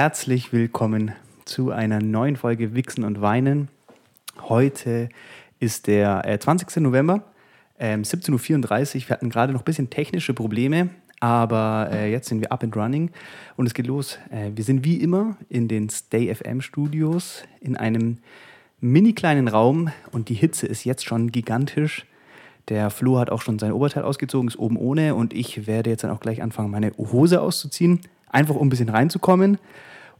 herzlich willkommen zu einer neuen Folge Wichsen und Weinen. Heute ist der äh, 20. November, ähm, 17.34 Uhr. Wir hatten gerade noch ein bisschen technische Probleme, aber äh, jetzt sind wir up and running und es geht los. Äh, wir sind wie immer in den Stay FM Studios in einem mini kleinen Raum und die Hitze ist jetzt schon gigantisch. Der Flo hat auch schon sein Oberteil ausgezogen, ist oben ohne und ich werde jetzt dann auch gleich anfangen, meine Hose auszuziehen, einfach um ein bisschen reinzukommen.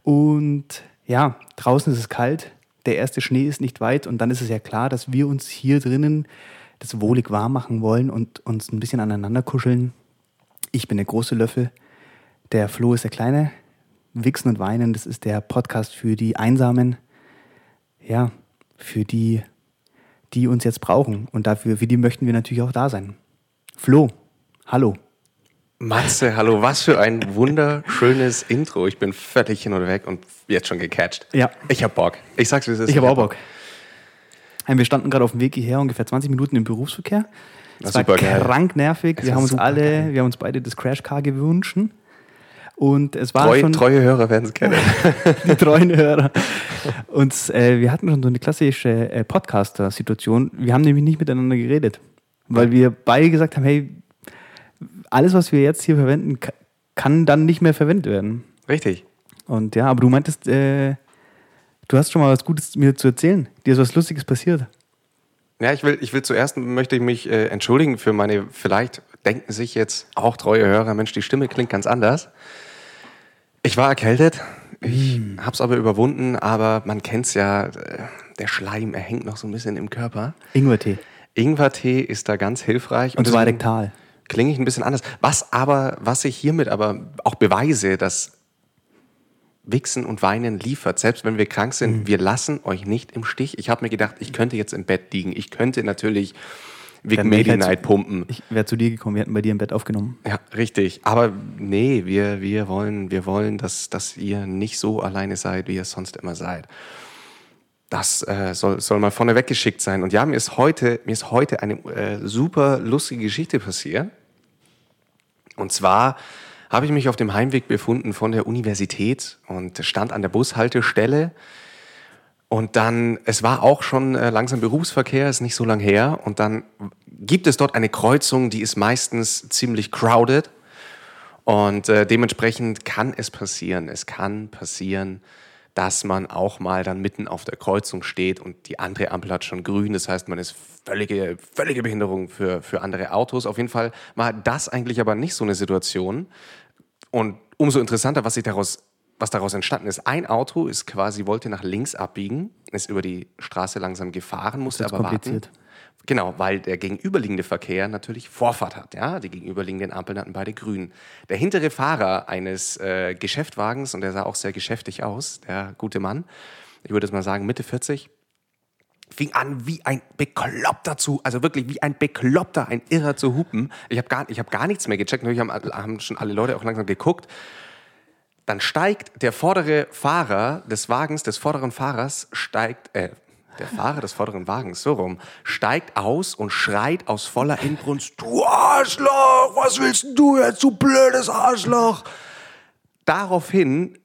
Und ja, draußen ist es kalt, der erste Schnee ist nicht weit und dann ist es ja klar, dass wir uns hier drinnen das wohlig warm machen wollen und uns ein bisschen aneinander kuscheln. Ich bin der große Löffel, der Flo ist der kleine. Wichsen und Weinen, das ist der Podcast für die Einsamen, ja, für die, die uns jetzt brauchen. Und dafür, für die möchten wir natürlich auch da sein. Flo, hallo. Matze, hallo, was für ein wunderschönes Intro. Ich bin völlig hin und weg und jetzt schon gecatcht. Ja. Ich hab Bock. Ich sag's, wie es ist. Ich habe auch Bock. Ähm, Wir standen gerade auf dem Weg hierher, ungefähr 20 Minuten im Berufsverkehr. Es Das war krank nervig. Es Wir haben uns alle, wir haben uns beide das Crashcar gewünscht. Und es war Treue, schon treue Hörer werden es kennen. die treuen Hörer. Und äh, wir hatten schon so eine klassische äh, Podcaster-Situation. Wir haben nämlich nicht miteinander geredet, weil wir beide gesagt haben, hey, alles, was wir jetzt hier verwenden, ka- kann dann nicht mehr verwendet werden. Richtig. Und ja, aber du meintest, äh, du hast schon mal was Gutes mir zu erzählen. Dir ist was Lustiges passiert. Ja, ich will, ich will zuerst möchte ich mich äh, entschuldigen für meine, vielleicht denken sich jetzt auch treue Hörer, Mensch, die Stimme klingt ganz anders. Ich war erkältet, ich Mm. hab's aber überwunden, aber man kennt's ja, äh, der Schleim, er hängt noch so ein bisschen im Körper. Ingwertee. Ingwertee ist da ganz hilfreich. Und zwar deswegen rektal. Klinge ich ein bisschen anders. Was aber, was ich hiermit aber auch beweise, dass Wichsen und Weinen liefert, selbst wenn wir krank sind, Mhm. wir lassen euch nicht im Stich. Ich habe mir gedacht, ich könnte jetzt im Bett liegen. Ich könnte natürlich Vic Medi Night pumpen. Ich wäre zu dir gekommen, wir hätten bei dir im Bett aufgenommen. Ja, richtig. Aber nee, wir, wir wollen, wir wollen dass, dass ihr nicht so alleine seid, wie ihr sonst immer seid. Das äh, soll, soll mal vorneweg geschickt sein. Und ja, mir ist heute, mir ist heute eine äh, super lustige Geschichte passiert. Und zwar habe ich mich auf dem Heimweg befunden von der Universität und stand an der Bushaltestelle. Und dann, es war auch schon äh, langsam Berufsverkehr, ist nicht so lang her. Und dann gibt es dort eine Kreuzung, die ist meistens ziemlich crowded. Und äh, dementsprechend kann es passieren, es kann passieren, dass man auch mal dann mitten auf der Kreuzung steht und die andere Ampel hat schon grün. Das heißt, man ist völlige, völlige Behinderung für, für andere Autos. Auf jeden Fall war das eigentlich aber nicht so eine Situation. Und umso interessanter, was sich daraus, was daraus entstanden ist. Ein Auto ist quasi, wollte nach links abbiegen, ist über die Straße langsam gefahren, musste aber warten. Genau, weil der gegenüberliegende Verkehr natürlich Vorfahrt hat. Ja, die gegenüberliegenden Ampeln hatten beide grün. Der hintere Fahrer eines äh, Geschäftwagens, und der sah auch sehr geschäftig aus, der gute Mann, ich würde jetzt mal sagen Mitte 40, fing an wie ein Bekloppter zu, also wirklich wie ein Bekloppter, ein Irrer zu hupen. Ich habe gar, ich hab gar nichts mehr gecheckt, natürlich haben, haben schon alle Leute auch langsam geguckt. Dann steigt der vordere Fahrer des Wagens, des vorderen Fahrers, steigt, äh, der Fahrer des vorderen Wagens, so rum, steigt aus und schreit aus voller Inbrunst, du Arschloch, was willst du jetzt, du blödes Arschloch? Daraufhin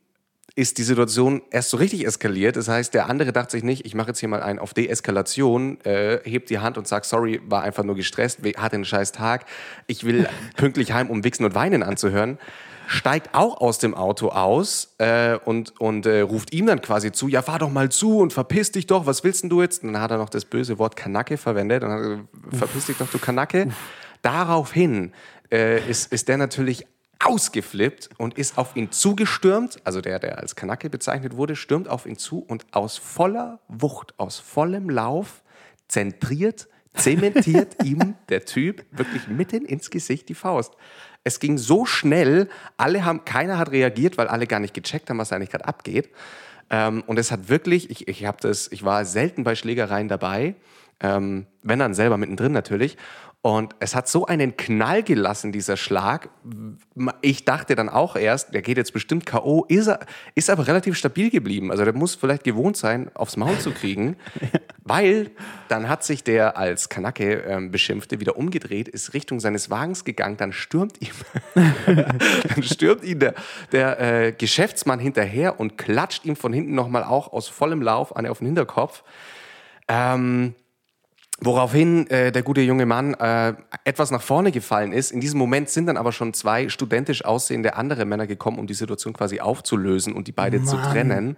ist die Situation erst so richtig eskaliert. Das heißt, der andere dachte sich nicht, ich mache jetzt hier mal einen auf Deeskalation, äh, hebt die Hand und sagt, sorry, war einfach nur gestresst, hatte einen scheiß Tag, ich will pünktlich heim, um Wichsen und Weinen anzuhören. Steigt auch aus dem Auto aus äh, und, und äh, ruft ihm dann quasi zu, ja, fahr doch mal zu und verpiss dich doch, was willst denn du jetzt? Und dann hat er noch das böse Wort Kanacke verwendet und hat gesagt, verpiss dich doch, du Kanacke. Daraufhin äh, ist, ist der natürlich ausgeflippt und ist auf ihn zugestürmt, also der, der als Kanacke bezeichnet wurde, stürmt auf ihn zu und aus voller Wucht, aus vollem Lauf, zentriert, zementiert ihm der Typ wirklich mitten ins Gesicht die Faust. Es ging so schnell, alle haben, keiner hat reagiert, weil alle gar nicht gecheckt haben, was eigentlich gerade abgeht. Ähm, und es hat wirklich, ich, ich habe das, ich war selten bei Schlägereien dabei, ähm, wenn dann selber mittendrin natürlich. Und es hat so einen Knall gelassen, dieser Schlag. Ich dachte dann auch erst, der geht jetzt bestimmt K.O., ist, er, ist aber relativ stabil geblieben. Also der muss vielleicht gewohnt sein, aufs Maul zu kriegen. Weil dann hat sich der als Kanake ähm, beschimpfte wieder umgedreht, ist Richtung seines Wagens gegangen, dann stürmt ihm, dann stürmt ihm der, der äh, Geschäftsmann hinterher und klatscht ihm von hinten nochmal auch aus vollem Lauf eine auf den Hinterkopf. Ähm, Woraufhin äh, der gute junge Mann äh, etwas nach vorne gefallen ist. In diesem Moment sind dann aber schon zwei studentisch aussehende andere Männer gekommen, um die Situation quasi aufzulösen und die beide zu trennen.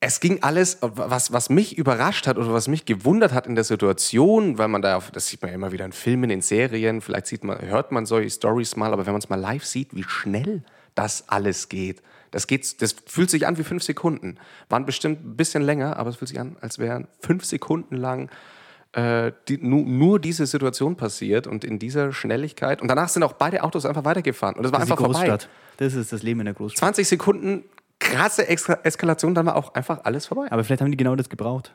Es ging alles, was, was mich überrascht hat oder was mich gewundert hat in der Situation, weil man da, das sieht man ja immer wieder in Filmen, in Serien, vielleicht sieht man, hört man solche Stories mal, aber wenn man es mal live sieht, wie schnell das alles geht. Das, geht, das fühlt sich an wie fünf Sekunden. Waren bestimmt ein bisschen länger, aber es fühlt sich an, als wären fünf Sekunden lang äh, die, nur, nur diese Situation passiert und in dieser Schnelligkeit. Und danach sind auch beide Autos einfach weitergefahren. Und es war Das einfach vorbei. Das ist das Leben in der Großstadt. 20 Sekunden krasse Extra Eskalation, dann war auch einfach alles vorbei. Aber vielleicht haben die genau das gebraucht.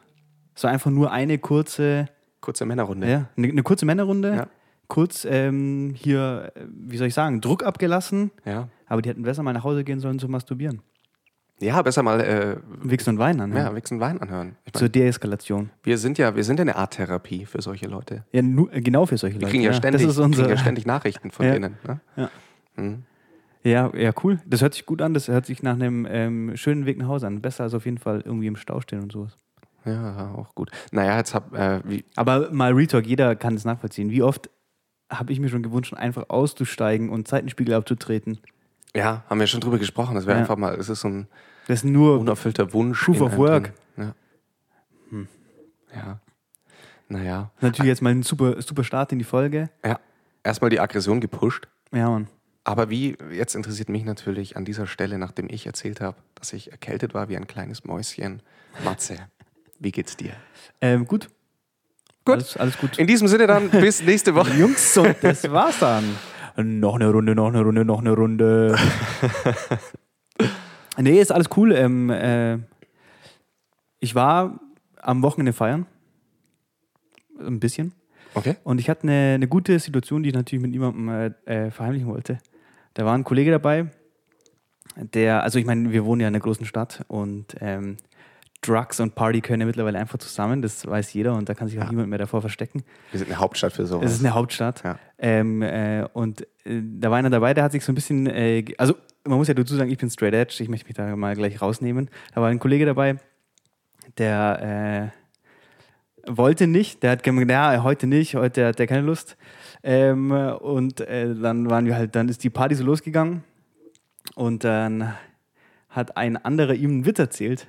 War einfach nur eine kurze, Kurze Männerrunde. ja, eine, eine kurze Männerrunde. Ja. Kurz ähm, hier, äh, wie soll ich sagen, Druck abgelassen. Ja. Aber die hätten besser mal nach Hause gehen sollen zu masturbieren. Ja, besser mal äh, Wichsen und Weinen anhören. ja, Wichsen Wein anhören. Ich mein, Zur Deeskalation. wir sind ja, wir sind ja eine Art Therapie für solche Leute. Ja, nu, äh, genau für solche Wir Leute. kriegen ja, ständig, das ist unser, kriegen ja ständig Nachrichten von Ja. denen. Ne? Ja. Mhm. Ja, ja, cool. Das hört sich gut an. Das hört sich nach einem ähm, schönen Weg nach Hause an. Besser als auf jeden Fall irgendwie im Stau stehen und sowas. Ja, auch gut. Naja, jetzt hab, äh, wie, Aber mal Retalk, jeder kann es nachvollziehen. Wie oft habe ich mir schon gewünscht, einfach auszusteigen und Seitenspiegel abzutreten? Ja, haben wir schon drüber gesprochen. Das wäre Ja. einfach mal, es ist so ein Das ist nur unerfüllter Wunsch. Proof of work. Ja. Hm. ja. Naja. natürlich jetzt mal ein super, super Start in die Folge. Ja. Erstmal die Aggression gepusht. Ja, Mann. Aber wie, jetzt interessiert mich natürlich an dieser Stelle, nachdem ich erzählt habe, dass ich erkältet war wie ein kleines Mäuschen. Matze, wie geht's dir? Ähm, gut. Gut. Alles, alles gut. In diesem Sinne dann, bis nächste Woche. Jungs, und das war's dann. Noch eine Runde, noch eine Runde, noch eine Runde. nee, ist alles cool. Ähm, äh, ich war am Wochenende feiern. Ein bisschen. Okay. Und ich hatte eine, eine gute Situation, die ich natürlich mit niemandem äh, äh, verheimlichen wollte. Da war ein Kollege dabei, der, also ich meine, wir wohnen ja in einer großen Stadt und ähm, Drugs und Party können ja mittlerweile einfach zusammen, das weiß jeder und da kann sich auch niemand mehr davor verstecken. Wir sind eine Hauptstadt für sowas. Es ist eine Hauptstadt. Ja. Ähm, äh, und äh, da war einer dabei, der hat sich so ein bisschen, äh, also man muss ja dazu sagen, ich bin straight edge, ich möchte mich da mal gleich rausnehmen. Da war ein Kollege dabei, der äh, wollte nicht, der hat gemeint, ja, heute nicht, heute hat der keine Lust. Ähm, und äh, dann waren wir halt, dann ist die Party so losgegangen und dann hat ein anderer ihm einen Witz erzählt.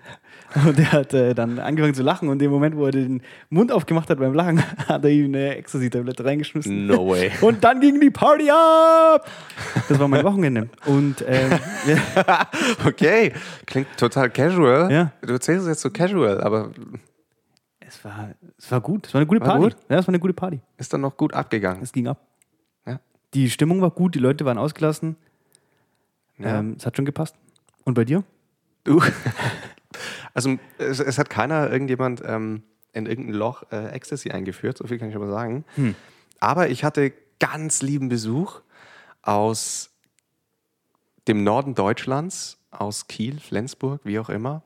Und er hat äh, dann angefangen zu lachen und in dem Moment, wo er den Mund aufgemacht hat beim Lachen, hat er ihm eine Ecstasy-Tablette reingeschmissen. No way. Und dann ging die Party ab! Das war mein Wochenende. Und ähm, Okay, klingt total casual. Ja. Du erzählst es jetzt so casual, aber es, war, es war gut. Es war eine gute War Party. gut? Ja, es war eine gute Party. ist dann noch gut abgegangen. Es ging ab. Ja. Die Stimmung war gut, die Leute waren ausgelassen. Ja. Ähm, es hat schon gepasst. Und bei dir? Du. Also es, es hat keiner, irgendjemand ähm, in irgendein Loch äh, Ecstasy eingeführt, so viel kann ich aber sagen. Hm. Aber ich hatte ganz lieben Besuch aus dem Norden Deutschlands, aus Kiel, Flensburg, wie auch immer.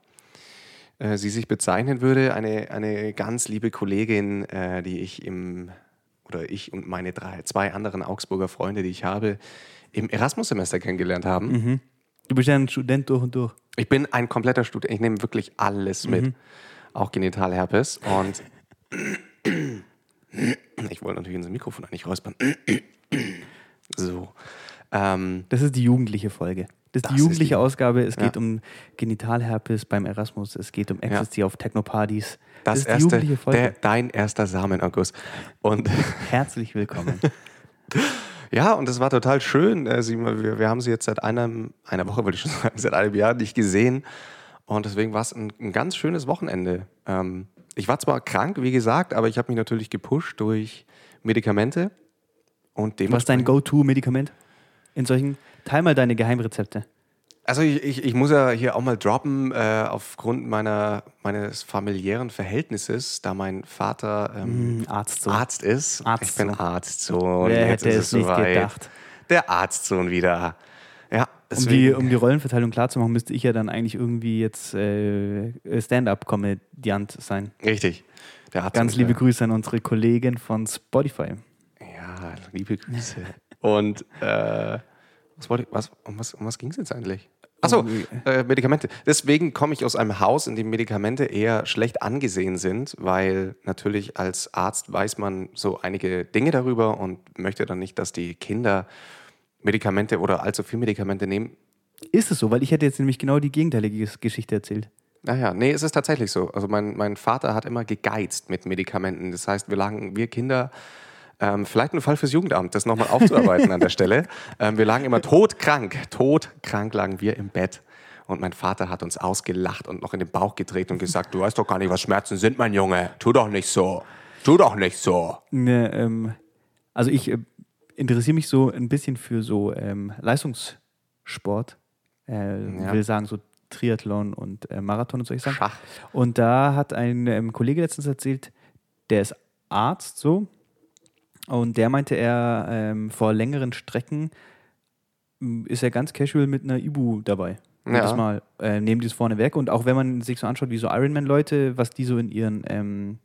Äh, sie sich bezeichnen würde, eine, eine ganz liebe Kollegin, äh, die ich im, oder ich und meine drei, zwei anderen Augsburger Freunde, die ich habe, im Erasmus-Semester kennengelernt haben. Du bist ja ein Student durch und durch. Ich bin ein kompletter Student. Ich nehme wirklich alles mit. Auch Genitalherpes. Und ich wollte natürlich ins Mikrofon eigentlich räuspern. so. Ähm, Das ist die jugendliche Folge. Das ist Das die ist jugendliche die- Ausgabe. Es Ja. geht um Genitalherpes beim Erasmus. Es geht um Ecstasy auf Techno-Partys. das, ist die erste, jugendliche Folge. der, dein erster Samenerguss. Und Herzlich willkommen. ja, und das war total schön. Äh, Sie, wir, wir haben sie jetzt seit einem, einer Woche, würde ich schon sagen, seit einem Jahr nicht gesehen. Und deswegen war es ein, ein ganz schönes Wochenende. Ähm, ich war zwar krank, wie gesagt, aber ich habe mich natürlich gepusht durch Medikamente. Und Was ist dein Go-To-Medikament? In solchen, teil mal deine Geheimrezepte. Also ich, ich, ich muss ja hier auch mal droppen, äh, aufgrund meiner, meines familiären Verhältnisses, da mein Vater ähm, Hm, Arztsohn. Arzt ist. Arztsohn. Ich bin Arztsohn. Wer hätte es nicht soweit. gedacht? Der Arztsohn wieder. Ja, Um die, um die Rollenverteilung klarzumachen, müsste ich ja dann eigentlich irgendwie jetzt äh, Stand-up-Komödiant sein. Richtig. Der Arzt Ganz liebe Grüße an unsere Kollegen von Spotify. Ja, liebe Grüße. Und äh, was wollte ich, was, um was, um was ging es jetzt eigentlich? Achso, äh, Medikamente. Deswegen komme ich aus einem Haus, in dem Medikamente eher schlecht angesehen sind, weil natürlich als Arzt weiß man so einige Dinge darüber und möchte dann nicht, dass die Kinder Medikamente oder allzu viel Medikamente nehmen. Ist es so? Weil ich hätte jetzt nämlich genau die gegenteilige Ges- Geschichte erzählt. Naja, nee, es ist tatsächlich so. Also mein, mein Vater hat immer gegeizt mit Medikamenten. Das heißt, wir lagen, wir Kinder, ähm, vielleicht ein Fall fürs Jugendamt, das nochmal aufzuarbeiten an der Stelle. Ähm, wir lagen immer todkrank, todkrank lagen wir im Bett. Und mein Vater hat uns ausgelacht und noch in den Bauch gedreht und gesagt, du weißt doch gar nicht, was Schmerzen sind, mein Junge. Tu doch nicht so. Tu doch nicht so. Ne, ähm, also ich äh, interessiere mich so ein bisschen für so ähm, Leistungssport. Äh, Ja. will sagen so Triathlon und äh, Marathon und solche Sachen. Schach. Und da hat ein ähm, Kollege letztens erzählt, der ist Arzt so. Und der meinte, er ähm, vor längeren Strecken ist er ganz casual mit einer Ibu dabei. Ja. Jedes Mal äh, nehmen die es vorne weg. Und auch wenn man sich so anschaut, wie so Ironman-Leute, was die so in ihren ähm,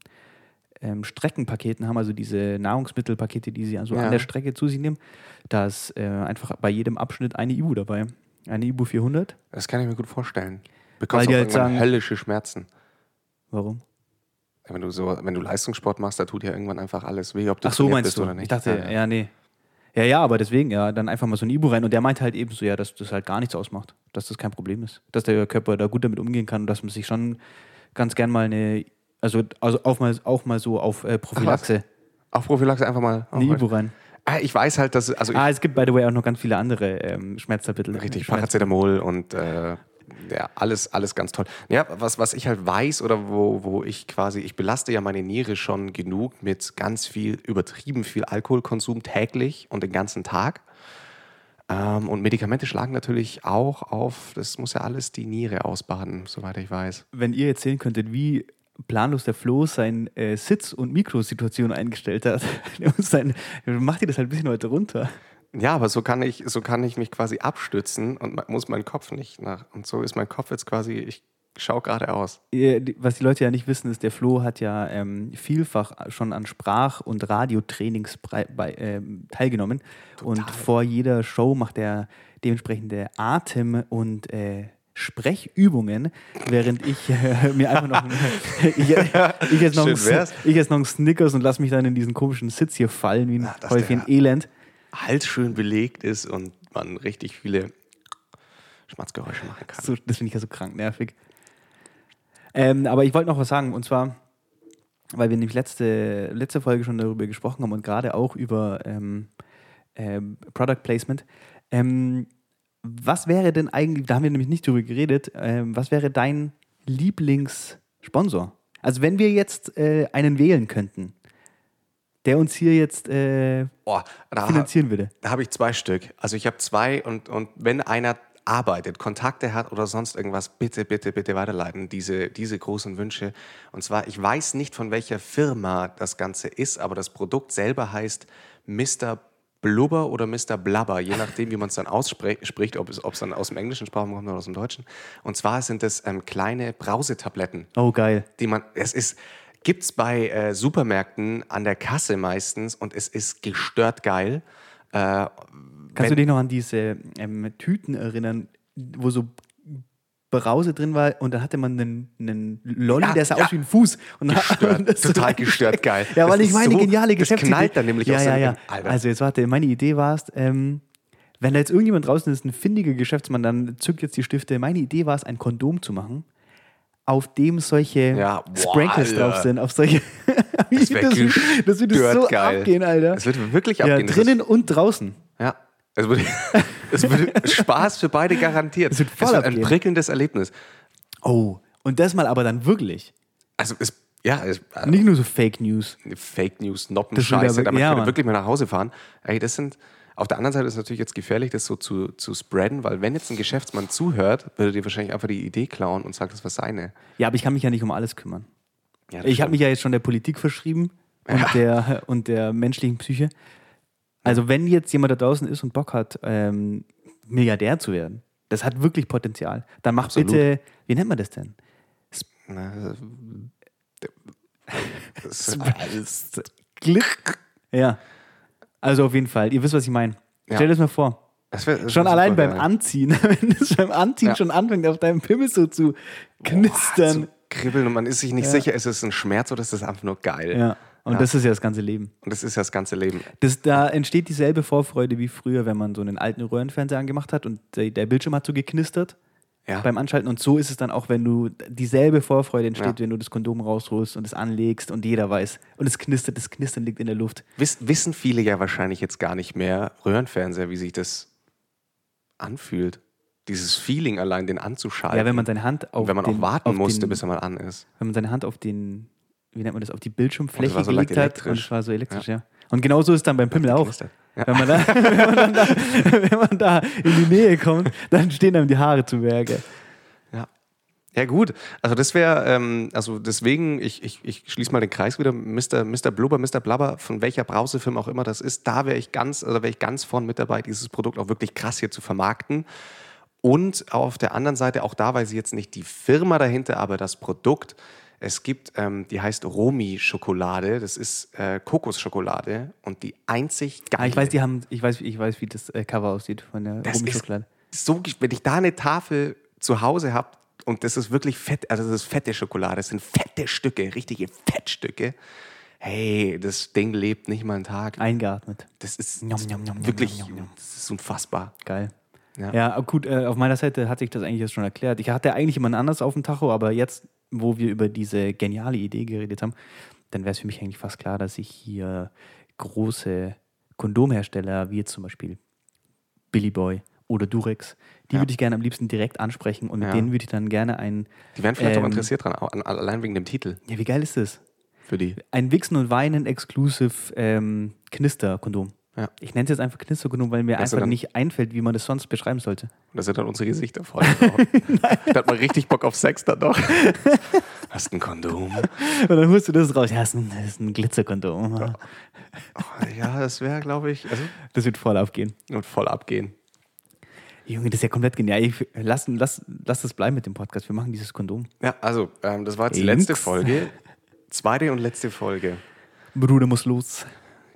ähm, Streckenpaketen haben, also diese Nahrungsmittelpakete, die sie also Ja. an der Strecke zu sich nehmen, da ist äh, einfach bei jedem Abschnitt eine Ibu dabei. Eine Ibu 400. Das kann ich mir gut vorstellen. Bekommst die auch halt sagen- höllische Schmerzen. Warum? Wenn du, so, wenn du Leistungssport machst, da tut ja irgendwann einfach alles weh, ob du Ach so, meinst bist du? oder nicht. Ich dachte, Ja, ja, ja. nee. Ja, ja, aber deswegen, ja, dann einfach mal so ein Ibu rein. Und der meinte halt eben so, ja, dass das halt gar nichts ausmacht. Dass das kein Problem ist. Dass der Körper da gut damit umgehen kann und dass man sich schon ganz gern mal eine, also, also auch, mal, auch mal so auf äh, Prophylaxe, Auf Prophylaxe einfach mal. eine Ibu rein. Ah, Ich weiß halt, dass, also Ah, es gibt, by the way, auch noch ganz viele andere ähm, Schmerztabletten. Richtig, Schmerz Paracetamol und äh, ja, alles, alles ganz toll. Ja, was, was ich halt weiß oder wo, wo ich quasi, ich belaste ja meine Niere schon genug mit ganz viel, übertrieben viel Alkoholkonsum täglich und den ganzen Tag. Ähm, und Medikamente schlagen natürlich auch auf, das muss ja alles die Niere ausbaden, soweit ich weiß. Wenn ihr erzählen könntet, wie planlos der Flo sein äh, Sitz- und Mikrosituation eingestellt hat, macht ihr das halt ein bisschen weiter runter. Ja, aber so kann ich, so kann ich mich quasi abstützen und muss meinen Kopf nicht nach. Und so ist mein Kopf jetzt quasi, ich schaue geradeaus. Was die Leute ja nicht wissen, ist, der Flo hat ja ähm, vielfach schon an Sprach- und Radiotrainings bei, ähm, teilgenommen. Und vor jeder Show macht er dementsprechende Atem- und äh, Sprechübungen, während ich äh, mir einfach noch ich, ich, jetzt noch ich jetzt noch einen Snickers und lass mich dann in diesen komischen Sitz hier fallen, wie ein Na, dass Häufchen Elend. Hals schön belegt ist und man richtig viele Schmatzgeräusche machen kann. So, das finde ich ja so krank nervig. Ähm, aber ich wollte noch was sagen, und zwar, weil wir nämlich letzte, letzte Folge schon darüber gesprochen haben und gerade auch über ähm, ähm, Product Placement. Ähm, was wäre denn eigentlich, da haben wir nämlich nicht drüber geredet, ähm, was wäre dein Lieblingssponsor? Also wenn wir jetzt äh, einen wählen könnten, der uns hier jetzt äh, da, finanzieren würde. da habe ich zwei Stück. Also ich habe zwei und, und wenn einer arbeitet, Kontakte hat oder sonst irgendwas, bitte, bitte, bitte weiterleiten, diese, diese großen Wünsche. Und zwar, ich weiß nicht, von welcher Firma das Ganze ist, aber das Produkt selber heißt Mr. Blubber oder Mr. Blubber, je nachdem, wie man es dann ausspricht, ob es, ob es dann aus dem englischen Sprachraum kommt oder aus dem deutschen. Und zwar sind es ähm, kleine Brausetabletten Oh, geil. die man, es ist, gibt es bei äh, Supermärkten an der Kasse meistens und es ist gestört geil. Äh, Kannst du dich noch an diese ähm, Tüten erinnern, wo so Brause drin war und dann hatte man einen, einen Lolli, Ja, der sah ja. aus wie ein Fuß. Und Gestört, und das total gestört geil. Ja, weil Das ich meine so- geniale das Geschäftsidee. knallt dann nämlich ja, aus ja, ja. Alter. Also jetzt warte, meine Idee war es, ähm, wenn da jetzt irgendjemand draußen ist, ein findiger Geschäftsmann, dann zückt jetzt die Stifte. Meine Idee war es, ein Kondom zu machen, auf dem solche Ja, boah, Sprinkles Alter. drauf sind, auf solche. Das das, wird- das würde so geil. abgehen, Alter. Es wird wirklich ja, abgehen. Das drinnen und draußen. Ja. Es wird, es wird Spaß für beide garantiert. Es wird voll ein abgehen. prickelndes Erlebnis. Oh, und das mal aber dann wirklich. Also es, ja, es, äh, Nicht nur so Fake News. Fake News, Das Noppenscheiße, damit ja, kann ich wirklich mal nach Hause fahren. Ey, das sind, auf der anderen Seite ist es natürlich jetzt gefährlich, das so zu, zu spreaden, weil wenn jetzt ein Geschäftsmann zuhört, würde dir wahrscheinlich einfach die Idee klauen und sagt, das war seine. Ja, aber ich kann mich ja nicht um alles kümmern. Ja, das Ich habe mich ja jetzt schon der Politik verschrieben und, der, und der menschlichen Psyche. Also wenn jetzt jemand da draußen ist und Bock hat, ähm, Milliardär zu werden, das hat wirklich Potenzial. Dann mach Absolut. bitte, wie nennt man das denn? Na, Klick. Ja. Also auf jeden Fall. Ihr wisst, was ich meine. Ja. Stell dir das mal vor. Das wär, das Schon allein beim geil. Anziehen, wenn es beim Anziehen Ja. schon anfängt, auf deinem Pimmel so zu knistern. Zu kribbeln und man ist sich nicht Ja. sicher, ist es ein Schmerz oder ist es einfach nur geil. ja. Und Ja. das ist ja das ganze Leben. Und das ist ja das ganze Leben. Das, da entsteht dieselbe Vorfreude wie früher, wenn man so einen alten Röhrenfernseher angemacht hat und der, der Bildschirm hat so geknistert Ja. beim Anschalten. Und so ist es dann auch, wenn du dieselbe Vorfreude entsteht, Ja. wenn du das Kondom rausholst und es anlegst und jeder weiß. Und es knistert, das Knistern liegt in der Luft. Wiss, wissen viele ja wahrscheinlich jetzt gar nicht mehr, Röhrenfernseher, wie sich das anfühlt. Dieses Feeling allein, den anzuschalten. Ja, wenn man seine Hand auf und wenn man den, auch warten musste, den, bis er mal an ist. wenn man seine Hand auf den, wie nennt man das, auf die Bildschirmfläche so gelegt hat und es war so elektrisch, ja. Und genauso ist es dann beim Pimmel auch. Geknistert. Ja. Wenn man, da, wenn, man da, wenn man da in die Nähe kommt, dann stehen einem die Haare zu Werke. Ja. Ja, gut. Also das wäre, ähm, also deswegen, ich, ich, ich schließe mal den Kreis wieder, Mr. Mr. Blubber, Mr. Blubber, von welcher Brausefilm auch immer das ist, da wäre ich ganz, oder wäre ich ganz vorn mit dabei, dieses Produkt auch wirklich krass hier zu vermarkten. Und auf der anderen Seite, auch da weiß ich jetzt nicht die Firma dahinter, aber das Produkt. Es gibt, ähm, die heißt Romi-Schokolade, das ist äh, Kokosschokolade und die einzig geile. Ah, ich weiß, die haben, ich weiß, ich weiß, wie das äh, Cover aussieht von der Rummischokolade. so, wenn ich da eine Tafel zu Hause habe und das ist wirklich fett, also das ist fette Schokolade, das sind fette Stücke, richtige Fettstücke. Hey, das Ding lebt nicht mal einen Tag. Eingeatmet. Das ist Njom, njom, njom, wirklich, das ist unfassbar. Geil. Ja. Ja, gut, äh, auf meiner Seite hatte ich das eigentlich jetzt schon erklärt. Ich hatte eigentlich jemand anders auf dem Tacho, aber jetzt, wo wir über diese geniale Idee geredet haben, dann wäre es für mich eigentlich fast klar, dass ich hier große Kondomhersteller, wie jetzt zum Beispiel Billy Boy oder Durex, die Ja. würde ich gerne am liebsten direkt ansprechen und mit Ja. denen würde ich dann gerne ein. Die wären vielleicht auch Ähm, interessiert dran, auch an, allein wegen dem Titel Ja, wie geil ist das? für die. Ein Wichsen und Weinen Exclusive ähm, Knister-Kondom. Ja. Ich nenne es jetzt einfach Knisterkondom, weil mir Also einfach nicht einfällt, wie man das sonst beschreiben sollte. Und das sind dann unsere Gesichter voll. da hat man richtig Bock auf Sex dann doch. Hast ein Kondom? Und dann holst du das raus. Ja, das ist ein, das ist ein Glitzerkondom. Oh, ja, das wäre, glaube ich, also Das wird voll aufgehen. und voll abgehen. Junge, das ist ja komplett genial. Ich, lass, lass, lass das bleiben mit dem Podcast. Wir machen dieses Kondom. Ja, also, ähm, das war jetzt die letzte Folge. Zweite und letzte Folge. Bruder muss los.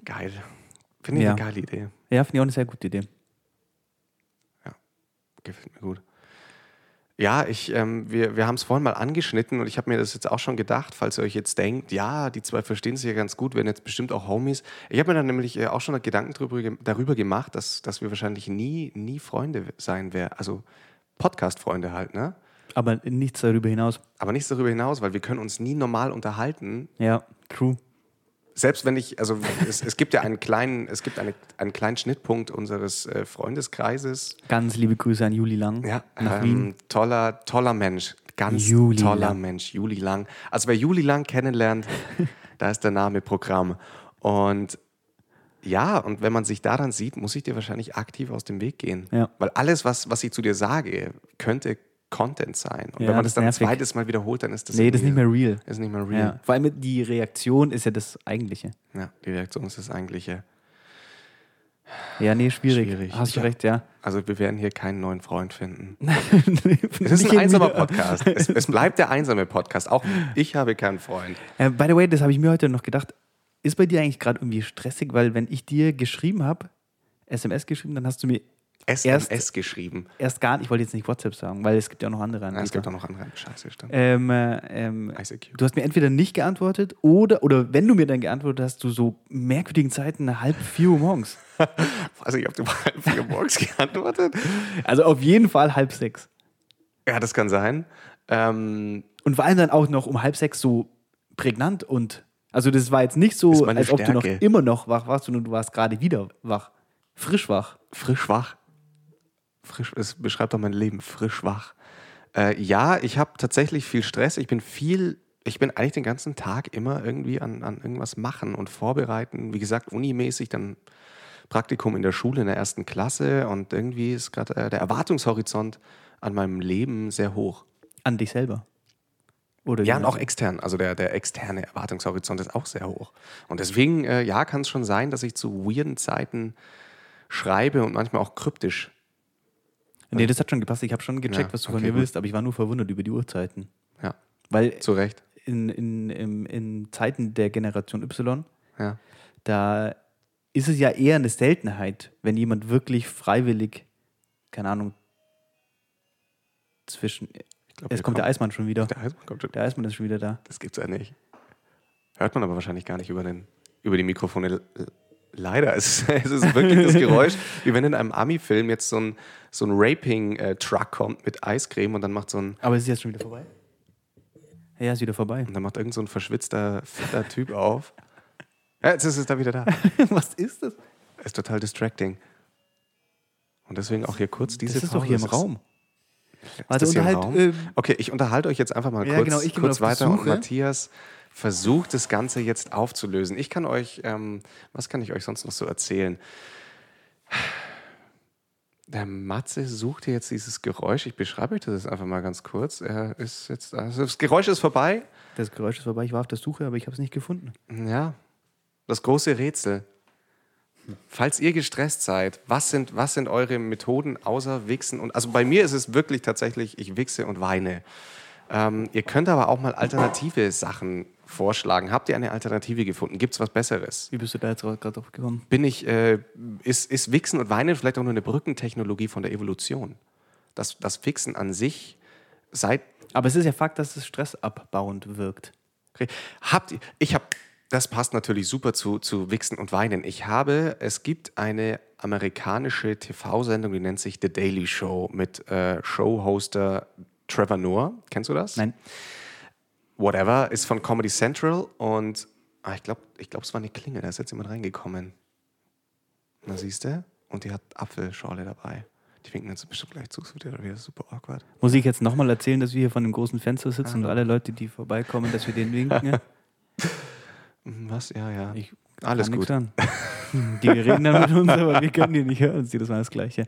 Geil. Finde ich Ja. eine geile Idee. Ja, finde ich auch eine sehr gute Idee. Gefällt mir gut. Ja, ich, ähm, wir, wir haben es vorhin mal angeschnitten und ich habe mir das jetzt auch schon gedacht, falls ihr euch jetzt denkt, ja, die zwei verstehen sich ja ganz gut, werden jetzt bestimmt auch Homies. Ich habe mir dann nämlich äh, auch schon Gedanken drüber, darüber gemacht, dass, dass wir wahrscheinlich nie, nie Freunde sein werden. Also Podcast-Freunde halt, ne? Aber nichts darüber hinaus. Aber nichts darüber hinaus, weil wir können uns nie normal unterhalten. Ja, true. Selbst wenn ich, also es, es gibt ja einen kleinen, es gibt eine, einen kleinen Schnittpunkt unseres äh, Freundeskreises, Ganz liebe Grüße an Juli Lang Ja, nach Wien. ähm, toller, toller Mensch. Ganz Juli toller Lang. Mensch. Juli Lang. Also wer Juli Lang kennenlernt, da ist der Name Programm. Und ja, und wenn man sich da dann sieht, muss ich dir wahrscheinlich aktiv aus dem Weg gehen. Ja. Weil alles, was, was ich zu dir sage, könnte Content sein. Und Ja, wenn man das das dann nervig. zweites Mal wiederholt, dann ist das Nee, das ist nicht mehr real. ist nicht mehr Ja. real. Vor allem die Reaktion ist ja das Eigentliche. Ja. die Reaktion ist das eigentliche. Ja, nee, schwierig. Schwierig. Hast du Ja. recht, ja. Also wir werden hier keinen neuen Freund finden. es Es ist ein einsamer Podcast. Es, es bleibt der einsame Podcast. Auch ich habe keinen Freund. Äh, by the way, das habe ich mir heute noch gedacht. Ist bei dir eigentlich gerade irgendwie stressig, weil wenn ich dir geschrieben habe, SMS geschrieben, dann hast du mir SMS geschrieben. erst gar nicht, ich wollte jetzt nicht WhatsApp sagen, weil es gibt ja auch noch andere Ja, es Anbieter. gibt auch noch andere Scheiße. Stimmt. ähm, äh, ähm, du hast mir entweder nicht geantwortet oder, oder wenn du mir dann geantwortet hast, du so merkwürdigen Zeiten, halb vier Uhr morgens. Also ich habe um halb vier morgens geantwortet. Also auf jeden Fall halb sechs. Ja, das kann sein. Ähm, Und vor allem dann auch noch um halb sechs so prägnant und also das war jetzt nicht so, als ob du noch Stärke. immer noch wach warst, sondern du warst gerade wieder wach. Frisch wach. frisch wach. Frisch, es beschreibt doch mein Leben. Frisch wach. Äh, ja, ich habe tatsächlich viel Stress. Ich bin viel, ich bin eigentlich den ganzen Tag immer irgendwie an, an irgendwas machen und vorbereiten. Wie gesagt, unimäßig, dann Praktikum in der Schule in der ersten Klasse und irgendwie ist gerade äh, der Erwartungshorizont an meinem Leben sehr hoch. An dich selber. Oder Ja, und auch extern. Also der, der externe Erwartungshorizont ist auch sehr hoch. Und deswegen, äh, ja, kann es schon sein, dass ich zu weirden Zeiten schreibe und manchmal auch kryptisch. Nee, das hat schon gepasst. Ich habe schon gecheckt, Ja, was du von okay, mir gut. willst, aber ich war nur verwundert über die Uhrzeiten. Ja, Weil zu Recht. in, in, in, in Zeiten der Generation Y, Ja. da ist es ja eher eine Seltenheit, wenn jemand wirklich freiwillig, keine Ahnung, zwischen. glaub, Jetzt hier kommt der Eismann schon wieder. Der Eismann kommt schon. Der Eismann ist schon wieder da. Das gibt's ja nicht. Hört man aber wahrscheinlich gar nicht über, den, über die Mikrofone. Leider, es, ist- es ist wirklich das Geräusch, wie wenn in einem Ami-Film jetzt so ein, so ein Raping-Truck kommt mit Eiscreme und dann macht so ein, Aber es ist jetzt schon wieder vorbei. Ja, ist wieder vorbei. und dann macht irgend so ein verschwitzter, fetter Typ auf. Ja, jetzt ist es da wieder da. Was ist das? Ist total distracting. Und deswegen auch hier kurz diese Das ist doch hier im Pause. Raum. Ist Warte, das hier im Raum? ähm, okay, ich unterhalte euch jetzt einfach mal Ja, kurz, genau, kurz weiter und. Matthias versucht das Ganze jetzt aufzulösen. Ich kann euch, ähm, was kann ich euch sonst noch so erzählen? Der Matze sucht jetzt dieses Geräusch. Ich beschreibe euch das jetzt einfach mal ganz kurz. Er ist jetzt, also das Geräusch ist vorbei. Das Geräusch ist vorbei. Ich war auf der Suche, aber ich habe es nicht gefunden. Ja, das große Rätsel. Falls ihr gestresst seid, was sind, was sind eure Methoden außer Wichsen? Und, also bei mir ist es wirklich tatsächlich, ich wichse und weine. Ähm, ihr könnt aber auch mal alternative Sachen vorschlagen. Habt ihr eine Alternative gefunden? Gibt es was Besseres? Wie bist du da jetzt gerade drauf gekommen? Bin ich, äh, ist, ist Wichsen und Weinen vielleicht auch nur eine Brückentechnologie von der Evolution? Das, das Wichsen an sich seit Aber es ist ja Fakt, dass es stressabbauend wirkt. Okay. Habt ihr, ich habe, das passt natürlich super zu, zu Wichsen und Weinen. Ich habe, es gibt eine amerikanische TV-Sendung, die nennt sich The Daily Show mit äh, Showhoster Trevor Noah. Kennst du das? Nein. Whatever, ist von Comedy Central und ah, ich glaube, ich glaub, es war eine Klingel, da ist jetzt jemand reingekommen. Na siehst du? Und die hat Apfelschorle dabei. Die winken jetzt bestimmt gleich zu, es wird ja wieder super awkward. Muss ich jetzt nochmal erzählen, dass wir hier vor einem großen Fenster sitzen und alle Leute, die vorbeikommen, dass wir denen winken? Was? Ja, ja. Ich Alles gut. Die reden dann mit uns, aber wir können die nicht hören. Sie, das war das Gleiche.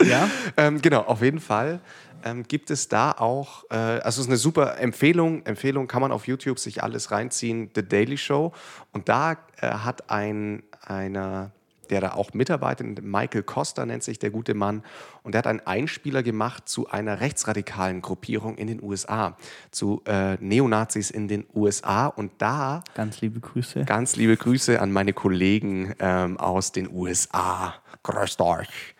Ja? Ähm, genau, auf jeden Fall ähm, gibt es da auch, äh, also es ist eine super Empfehlung, Empfehlung kann man auf YouTube sich alles reinziehen, The Daily Show. Und da äh, hat ein, einer, der da auch mitarbeitet, Michael Costa nennt sich der gute Mann, und der hat einen Einspieler gemacht zu einer rechtsradikalen Gruppierung in den USA, zu äh, Neonazis in den USA. Und da Ganz liebe Grüße. Ganz liebe Grüße an meine Kollegen ähm, aus den USA. Grüßt euch.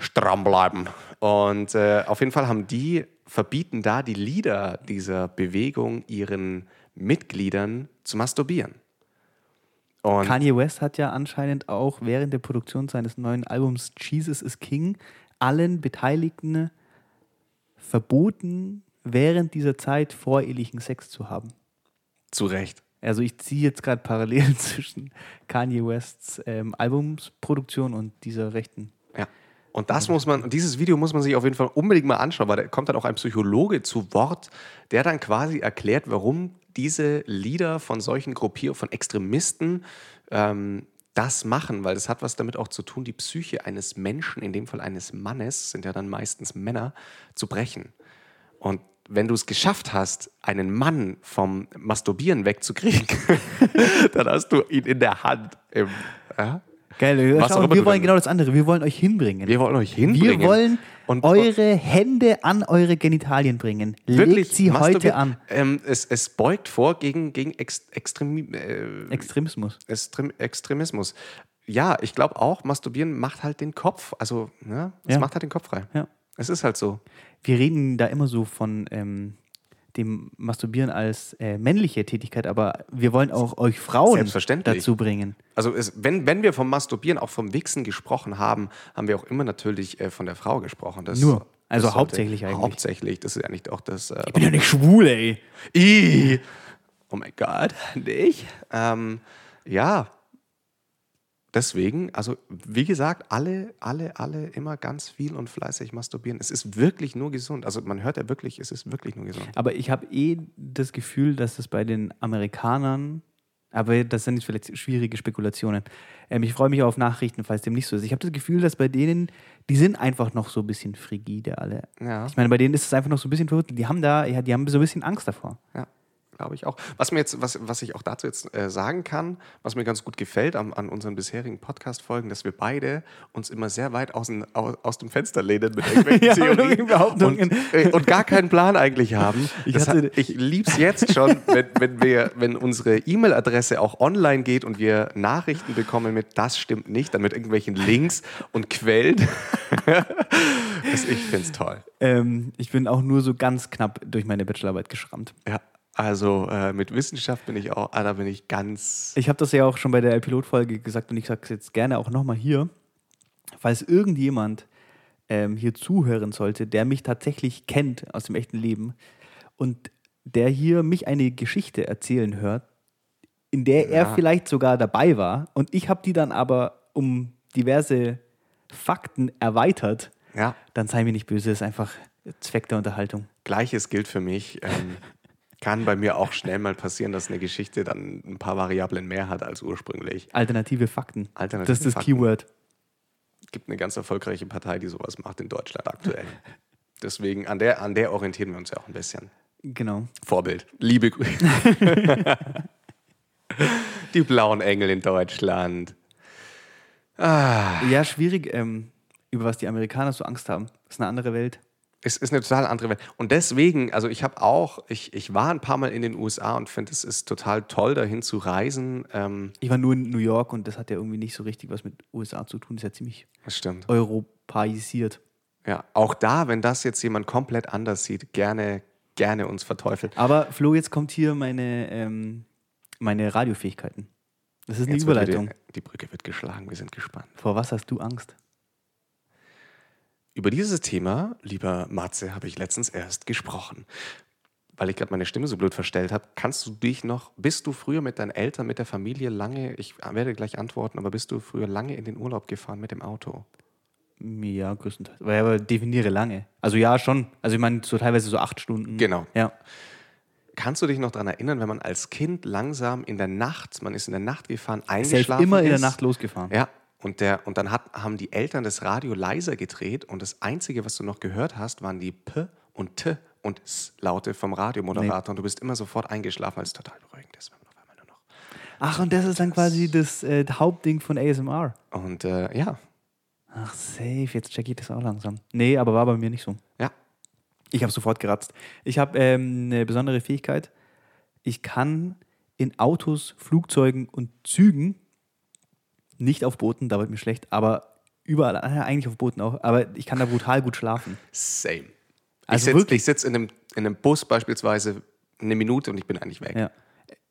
Stramm bleiben. Und äh, auf jeden Fall haben die, verbieten da die Leader dieser Bewegung ihren Mitgliedern zu masturbieren. Und Kanye West hat ja anscheinend auch während der Produktion seines neuen Albums Jesus is King allen Beteiligten verboten, während dieser Zeit vorehelichen Sex zu haben. zu Recht. Also ich ziehe jetzt gerade Parallelen zwischen Kanye Wests ähm, Albumsproduktion und dieser rechten. Ja. Und das muss man, dieses Video muss man sich auf jeden Fall unbedingt mal anschauen, weil da kommt dann auch ein Psychologe zu Wort, der dann quasi erklärt, warum diese Lieder von solchen Gruppierungen, von Extremisten ähm, das machen, weil das hat was damit auch zu tun, die Psyche eines Menschen, in dem Fall eines Mannes, sind ja dann meistens Männer, zu brechen. Und wenn du es geschafft hast, einen Mann vom Masturbieren wegzukriegen, dann hast du ihn in der Hand. Im, ja? Geil, Was auch schau, immer wir wollen genau das andere. Wir wollen euch hinbringen. Wir wollen euch hinbringen. Wir wollen Und- eure Hände an eure Genitalien bringen. Legt sie heute an. Ähm, es, es beugt vor gegen, gegen Ex, Extremi, äh, Extremismus. Extrem, Extremismus. Ja, ich glaube auch, Masturbieren macht halt den Kopf, also ne, es Ja. macht halt den Kopf frei. Ja. Es ist halt so. Wir reden da immer so von ähm, dem Masturbieren als äh, männliche Tätigkeit, aber wir wollen auch euch Frauen dazu bringen. Also es, wenn, wenn wir vom Masturbieren, auch vom Wichsen gesprochen haben, haben wir auch immer natürlich äh, von der Frau gesprochen. Das, Nur. Also das sollte- hauptsächlich eigentlich. Hauptsächlich, das ist eigentlich auch das... Äh, Ich bin ja nicht schwul, ey. I. Oh mein Gott, nicht? Ähm, ja. Deswegen, also wie gesagt, alle, alle, alle immer ganz viel und fleißig masturbieren. Es ist wirklich nur gesund. Also man hört ja wirklich, es ist wirklich nur gesund. Aber ich habe eh das Gefühl, dass das bei den Amerikanern, aber das sind jetzt vielleicht schwierige Spekulationen. Ähm, ich freue mich auf Nachrichten, falls dem nicht so ist. Ich habe das Gefühl, dass bei denen, die sind einfach noch so ein bisschen frigide alle. Ja. Ich meine, bei denen ist es einfach noch so ein bisschen verrückt. Die haben da, ja, die haben so ein bisschen Angst davor. Ja. Glaube ich auch. Was mir jetzt, was, was ich auch dazu jetzt äh, sagen kann, was mir ganz gut gefällt an, an unseren bisherigen Podcast-Folgen, dass wir beide uns immer sehr weit aus, aus, aus dem Fenster lehnen mit irgendwelchen Ja, Theorien und, äh, und gar keinen Plan eigentlich haben. Ich Das hatte- hat, ich lieb's jetzt schon, wenn, wenn, wir, wenn unsere E-Mail-Adresse auch online geht und wir Nachrichten bekommen mit das stimmt nicht, dann mit irgendwelchen Links und Quellen. ich find's toll. Ähm, ich bin auch nur so ganz knapp durch meine Bachelorarbeit geschrammt. Ja, also äh, mit Wissenschaft bin ich auch, ah, da bin ich ganz. Ich habe das ja auch schon bei der Pilotfolge gesagt und ich sage es jetzt gerne auch nochmal hier. Falls irgendjemand ähm, hier zuhören sollte, der mich tatsächlich kennt aus dem echten Leben und der hier mich eine Geschichte erzählen hört, in der er Ja. vielleicht sogar dabei war und ich habe die dann aber um diverse Fakten erweitert, Ja, dann sei mir nicht böse, ist einfach Zweck der Unterhaltung. gleiches gilt für mich. Ähm, kann bei mir auch schnell mal passieren, dass eine Geschichte dann ein paar Variablen mehr hat als ursprünglich. Alternative Fakten. Alternative das ist das Fakten. Keyword. gibt eine ganz erfolgreiche Partei, die sowas macht in Deutschland aktuell. Deswegen, an der, an der orientieren wir uns ja auch ein bisschen. Genau. Vorbild. Liebe Grüße. die blauen Engel in Deutschland. Ja, schwierig, ähm, über was die Amerikaner so Angst haben. Das ist eine andere Welt. Es ist eine total andere Welt. Und deswegen, also ich habe auch, ich, ich war ein paar Mal in den USA und finde, es ist total toll, dahin zu reisen. Ähm, Ich war nur in New York und das hat ja irgendwie nicht so richtig was mit USA zu tun. Das ist ja ziemlich europäisiert. Ja, auch da, wenn das jetzt jemand komplett anders sieht, gerne, gerne uns verteufelt. Aber Flo, jetzt kommt hier meine, ähm, meine Radiofähigkeiten. Das ist eine Jetzt Überleitung. wieder- Die Brücke wird geschlagen, wir sind gespannt. Vor was hast du Angst? Über dieses Thema, lieber Matze, habe ich letztens erst gesprochen. Weil ich gerade meine Stimme so blöd verstellt habe, kannst du dich noch, bist du früher mit deinen Eltern, mit der Familie lange, ich werde gleich antworten, aber bist du früher lange in den Urlaub gefahren mit dem Auto? Ja, größtenteils. Weil aber definiere lange. Also ja, schon. Also ich meine, so teilweise so acht Stunden. Genau. Ja. Kannst du dich noch daran erinnern, wenn man als Kind langsam in der Nacht, man ist in der Nacht gefahren, eingeschlafen immer in der ist? Nacht losgefahren. Ja, und, der, und dann hat, haben die Eltern das Radio leiser gedreht und das Einzige, was du noch gehört hast, waren die P und T und S Laute vom Radiomoderator und du bist immer sofort eingeschlafen, weil es total beruhigend ist, wenn man auf einmal nur noch. Ach, und das ist dann quasi das äh, Hauptding von ASMR. Und äh, ja, Ach, safe. Jetzt check ich das auch langsam. Nee, aber war bei mir nicht so. ja, Ich habe sofort geratzt. Ich habe ähm, eine besondere Fähigkeit. Ich kann in Autos, Flugzeugen und Zügen, nicht auf Booten, da wird mir schlecht, aber überall, äh, eigentlich auf Booten auch, aber ich kann da brutal gut schlafen. same. Also ich sitze sitz in, einem, in einem Bus beispielsweise eine Minute und ich bin eigentlich weg. Ja.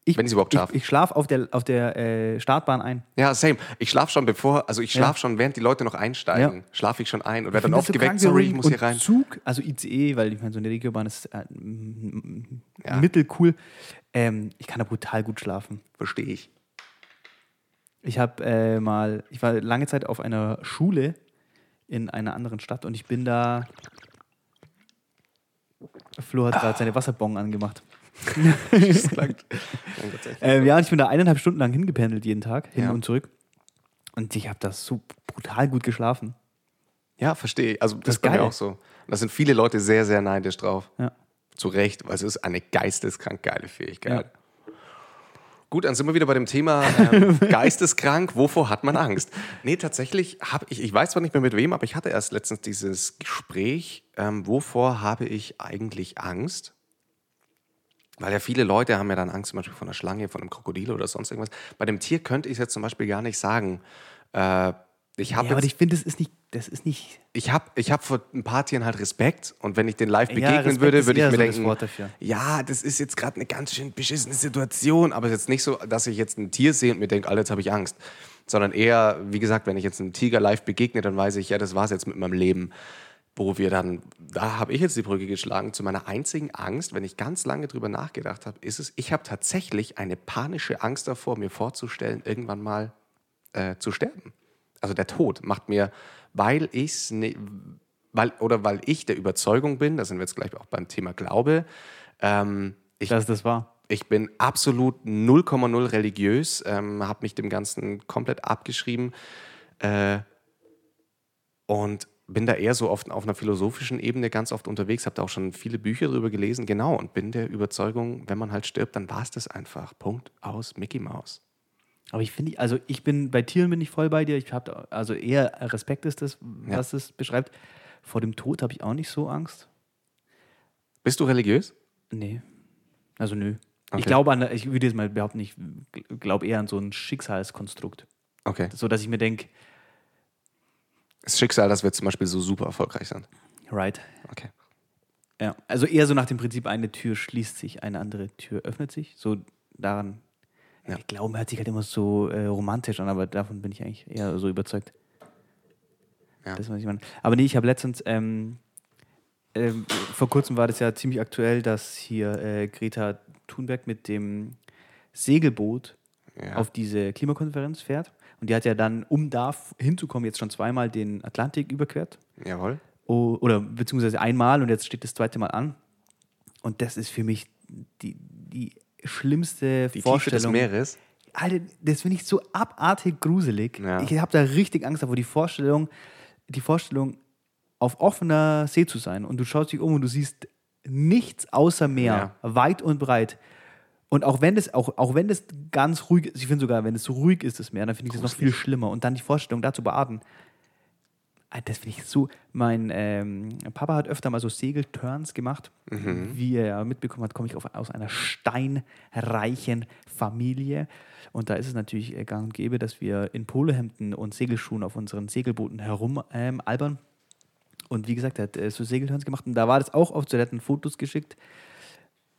Ich, Wenn ich's überhaupt ich, schaffe. ich schlafe auf der, auf der äh, Startbahn ein. Ja, same. Ich schlafe schon bevor, also ich schlafe Ja. schon, während die Leute noch einsteigen, Ja. schlafe ich schon ein und Ich werde dann oft geweckt, sorry, ich muss hier rein. Zug, also ICE, weil ich meine, so eine Regiobahn ist äh, Ja. mittelcool. Ähm, ich kann da brutal gut schlafen. Verstehe ich. Ich habe äh, mal, ich war lange Zeit auf einer Schule in einer anderen Stadt und ich bin da. Flo hat gerade seine Wasserbong angemacht. Das. Ähm, ja, und ich bin da eineinhalb Stunden lang hingependelt jeden Tag, hin Ja. und zurück. Und ich habe da so brutal gut geschlafen. Ja, verstehe. Also das, Das ist bei mir geil. auch so. Und da sind viele Leute sehr, sehr neidisch drauf. Ja. Zu Recht, weil es ist eine geisteskrank geile Fähigkeit. Ja. Gut, dann sind wir wieder bei dem Thema ähm, geisteskrank. Wovor hat man Angst? Nee, tatsächlich habe ich, ich weiß zwar nicht mehr mit wem, aber ich hatte erst letztens dieses Gespräch, ähm, wovor habe ich eigentlich Angst? Weil ja viele Leute haben ja dann Angst, zum Beispiel von einer Schlange, von einem Krokodil oder sonst irgendwas. Bei dem Tier könnte ich es jetzt zum Beispiel gar nicht sagen. Äh, ich Ja, habe aber ich finde, das ist nicht, das ist nicht. ich habe ich hab vor ein paar Tieren halt Respekt und wenn ich den live Ja, begegnen Respekt würde, würde ich mir so das denken, dafür. ja, das ist jetzt gerade eine ganz schön beschissene Situation, aber es ist jetzt nicht so, dass ich jetzt ein Tier sehe und mir denke, Alter, jetzt habe ich Angst, sondern eher, wie gesagt, wenn ich jetzt einem Tiger live begegne, dann weiß ich, ja, das war's jetzt mit meinem Leben. Wo wir dann, da habe ich jetzt die Brücke geschlagen zu meiner einzigen Angst, wenn ich ganz lange drüber nachgedacht habe, ist es, ich habe tatsächlich eine panische Angst davor, mir vorzustellen, irgendwann mal äh, zu sterben. Also der Tod macht mir, weil ich's ne, weil oder weil ich der Überzeugung bin, da sind wir jetzt gleich auch beim Thema Glaube, ähm, ich, Dass das war. ich bin absolut 0,0 religiös, ähm, habe mich dem Ganzen komplett abgeschrieben äh, und bin da eher so oft auf einer philosophischen Ebene ganz oft unterwegs, habe da auch schon viele Bücher darüber gelesen, genau, und bin der Überzeugung, wenn man halt stirbt, dann war es das einfach. Punkt aus, Mickey Mouse. Aber ich finde, also ich bin bei Tieren bin ich voll bei dir. Ich habe also eher Respekt ist das, was es beschreibt. Vor dem Tod habe ich auch nicht so Angst. Bist du religiös? Nee. Also nö. Okay. Ich glaube an, ich würde jetzt mal behaupten, ich glaube eher an so ein Schicksalskonstrukt. Okay. So dass ich mir denke, Das Schicksal, dass wir zum Beispiel so super erfolgreich sind. right. Okay. Ja. Also eher so nach dem Prinzip, eine Tür schließt sich, eine andere Tür öffnet sich. So daran. Ja. Ich glaube, hört sich halt immer so äh, romantisch an, aber davon bin ich eigentlich eher so überzeugt. Ja. Das, was ich meine. Aber nee, ich habe letztens, ähm, ähm, vor kurzem war das ja ziemlich aktuell, dass hier äh, Greta Thunberg mit dem Segelboot Ja. auf diese Klimakonferenz fährt. Und die hat ja dann, um da hinzukommen, jetzt schon zweimal den Atlantik überquert. Jawohl. O- oder beziehungsweise einmal und jetzt steht das zweite Mal an. Und das ist für mich die, die schlimmste Die Tiefe des Vorstellung. Meeres. Alter, das finde ich so abartig gruselig. Ja. Ich habe da richtig Angst davor, die Vorstellung, die Vorstellung, auf offener See zu sein und du schaust dich um und du siehst nichts außer Meer, weit und breit. Und auch wenn das, auch, auch wenn das ganz ruhig ist, ich finde sogar, wenn es so ruhig ist, das Meer, dann finde ich das noch viel schlimmer. Und dann die Vorstellung, da zu baden, das finde ich so. Mein ähm, Papa hat öfter mal so Segelturns gemacht. Wie er ja mitbekommen hat, komme ich auf, aus einer steinreichen Familie. Und da ist es natürlich äh, gang und gäbe, dass wir in Polohemden und Segelschuhen auf unseren Segelbooten herum ähm. Und wie gesagt, er hat äh, so Segelturns gemacht. Und da war das auch oft so, er hat Fotos geschickt,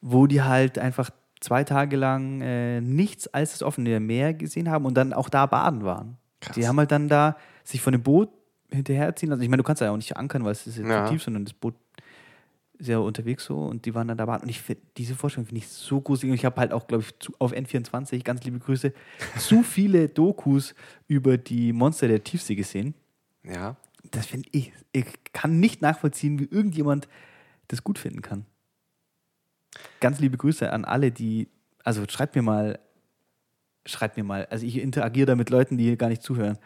wo die halt einfach zwei Tage lang äh, nichts als das offene Meer gesehen haben und dann auch da baden waren. Krass. Die haben halt dann da sich von dem Boot hinterherziehen. Also ich meine, du kannst ja auch nicht ankern, weil es ist ja, Ja. zu tief, sondern das Boot ist ja unterwegs so und die waren dann da baden. Und ich find, diese Vorstellung finde ich so gruselig. Und ich habe halt auch, glaube ich, zu, auf N24, ganz liebe Grüße, zu viele Dokus über die Monster der Tiefsee gesehen. Ja. Das finde ich, ich kann nicht nachvollziehen, wie irgendjemand das gut finden kann. Ganz liebe Grüße an alle, die, also schreibt mir mal, schreibt mir mal, also ich interagiere da mit Leuten, die hier gar nicht zuhören.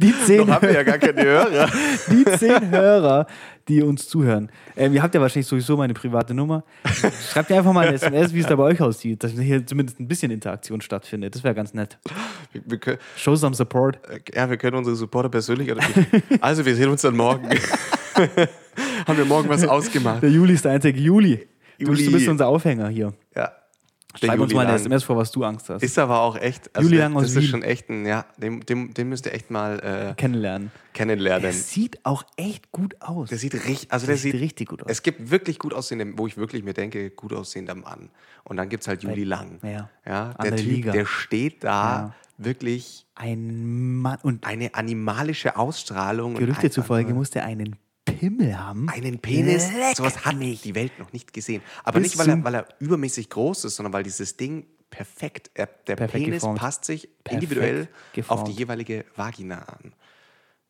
Die zehn, haben wir ja gar keine Hörer. die zehn Hörer, die uns zuhören. Ähm, ihr habt ja wahrscheinlich sowieso meine private Nummer. Schreibt mir einfach mal eine SMS, wie es da bei euch aussieht, dass hier zumindest ein bisschen Interaktion stattfindet. Das wäre ganz nett. Wir, wir können, Show some support. äh, ja, wir können unsere Supporter persönlich. Oder also, wir sehen uns dann morgen. haben wir morgen was ausgemacht? Der Juli ist der einzige Juli. Du, bist- Juli. du bist unser Aufhänger hier. Ja. Der Schreib uns Juli mal eine. SMS vor, was du Angst hast. Ist aber auch echt. Also Juli Lang aus das ist Wien. schon echt ein, ja, dem, dem, dem müsst ihr echt mal äh, Kennenlernen. kennenlernen. Der sieht auch echt gut aus. Der sieht richtig, also der sieht sieht richtig gut aus. Es gibt wirklich gut aussehende, wo ich wirklich mir denke, gut aussehender Mann. Und dann gibt es halt Juli Lang. ja. ja der Andere Typ, Liga. der steht da Ja. wirklich Ein Mann. Und eine animalische Ausstrahlung. Gerüchte zufolge musste er einen Pimmel haben. Einen Penis, Leck sowas hat mich. die Welt noch nicht gesehen. Aber Bis nicht, weil er, weil er übermäßig groß ist, sondern weil dieses Ding perfekt, er, der Perfekt Penis geformt. passt sich individuell geformt. auf die jeweilige Vagina an.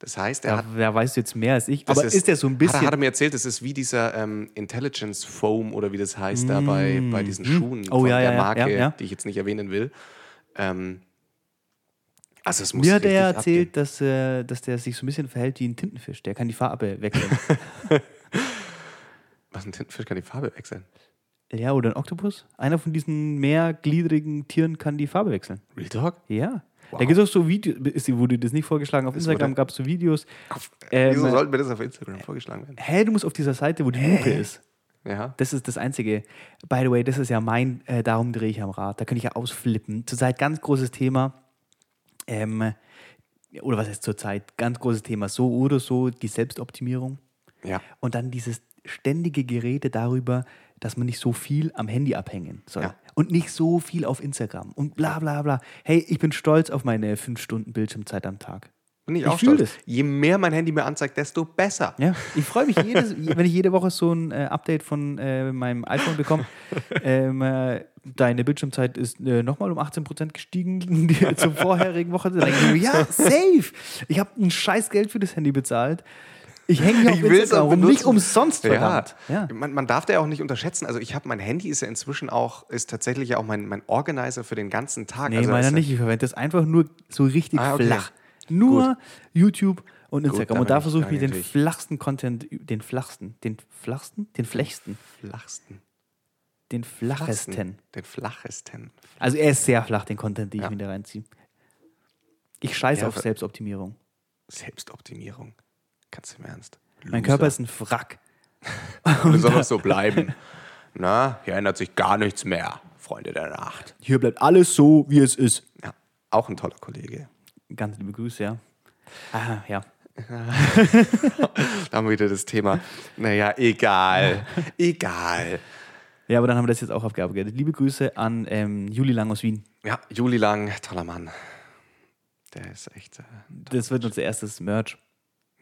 Das heißt, er Da, hat da weißt du jetzt mehr als ich. Aber ist, der so ein Hat, bisschen. er- hat er mir erzählt, das ist wie dieser ähm, Intelligence Foam oder wie das heißt da bei, bei diesen Schuhen Oh, von ja, der Marke, ja, ja. die ich jetzt nicht erwähnen will. Ähm, also es muss mir hat er erzählt, dass, äh, dass der sich so ein bisschen verhält wie ein Tintenfisch. Der kann die Farbe wechseln. Was ein Tintenfisch kann die Farbe wechseln. ja, oder ein Oktopus. Einer von diesen mehrgliedrigen Tieren kann die Farbe wechseln. Real Talk? Ja. Wow. Da gibt es auch so Videos, ist, wurde das nicht vorgeschlagen? Auf Das Instagram gab es so Videos. Auf, Ähm, wieso sollten wir das auf Instagram vorgeschlagen werden? Hä, du musst auf dieser Seite, wo die Lupe ist. Ja. Das ist das Einzige. By the way, das ist ja mein, äh, darum drehe ich am Rad. Da könnte ich ja ausflippen. Zurzeit ganz großes Thema. Ähm, oder was heißt zurzeit? Ganz großes Thema. So oder so, die Selbstoptimierung. Ja. Und dann dieses ständige Gerede darüber, dass man nicht so viel am Handy abhängen soll. Ja. Und nicht so viel auf Instagram. Und bla bla bla. Hey, ich bin stolz auf meine fünf Stunden Bildschirmzeit am Tag. Bin ich Ich auch stolz. das. Je mehr mein Handy mir anzeigt, desto besser. Ja, ich freue mich, jedes, wenn ich jede Woche so ein äh, Update von äh, meinem iPhone bekomme. ähm, äh, deine Bildschirmzeit ist äh, nochmal um 18% gestiegen zur vorherigen Woche. Dann denke ich mir, ja, safe. Ich habe ein scheiß Geld für das Handy bezahlt. Ich hänge hier auf Instagram auch rum, nicht umsonst, verdammt. Ja. Ja. Man, man darf da ja auch nicht unterschätzen. Also ich habe mein Handy ist ja inzwischen auch, ist tatsächlich ja auch mein, mein Organizer für den ganzen Tag. Nee, also meiner nicht. Ich verwende das einfach nur so richtig Ah, okay. flach. Nur YouTube und Instagram. da und da versuche ich mir den flachsten Content, den flachsten, den flachsten, den flechsten, Flachsten. den flachesten. Den flachesten. Also er ist sehr flach, den Content, den Ja. ich mir da reinziehe. Ich scheiße Ja, auf Selbstoptimierung. Selbstoptimierung. Ganz im Ernst. Mein Körper ist ein Wrack. Und soll das so bleiben? Na, hier ändert sich gar nichts mehr, Freunde der Nacht. Hier bleibt alles so, wie es ist. Ja, auch ein toller Kollege. Ganz liebe Grüße, ja. Ah, ja. Da haben wir wieder das Thema. Naja, egal. egal. Ja, aber dann haben wir das jetzt auch abgearbeitet. Liebe Grüße an ähm, Juli Lang aus Wien. Ja, Juli Lang, toller Mann. Der ist echt. Äh, Das wird unser erstes Merch.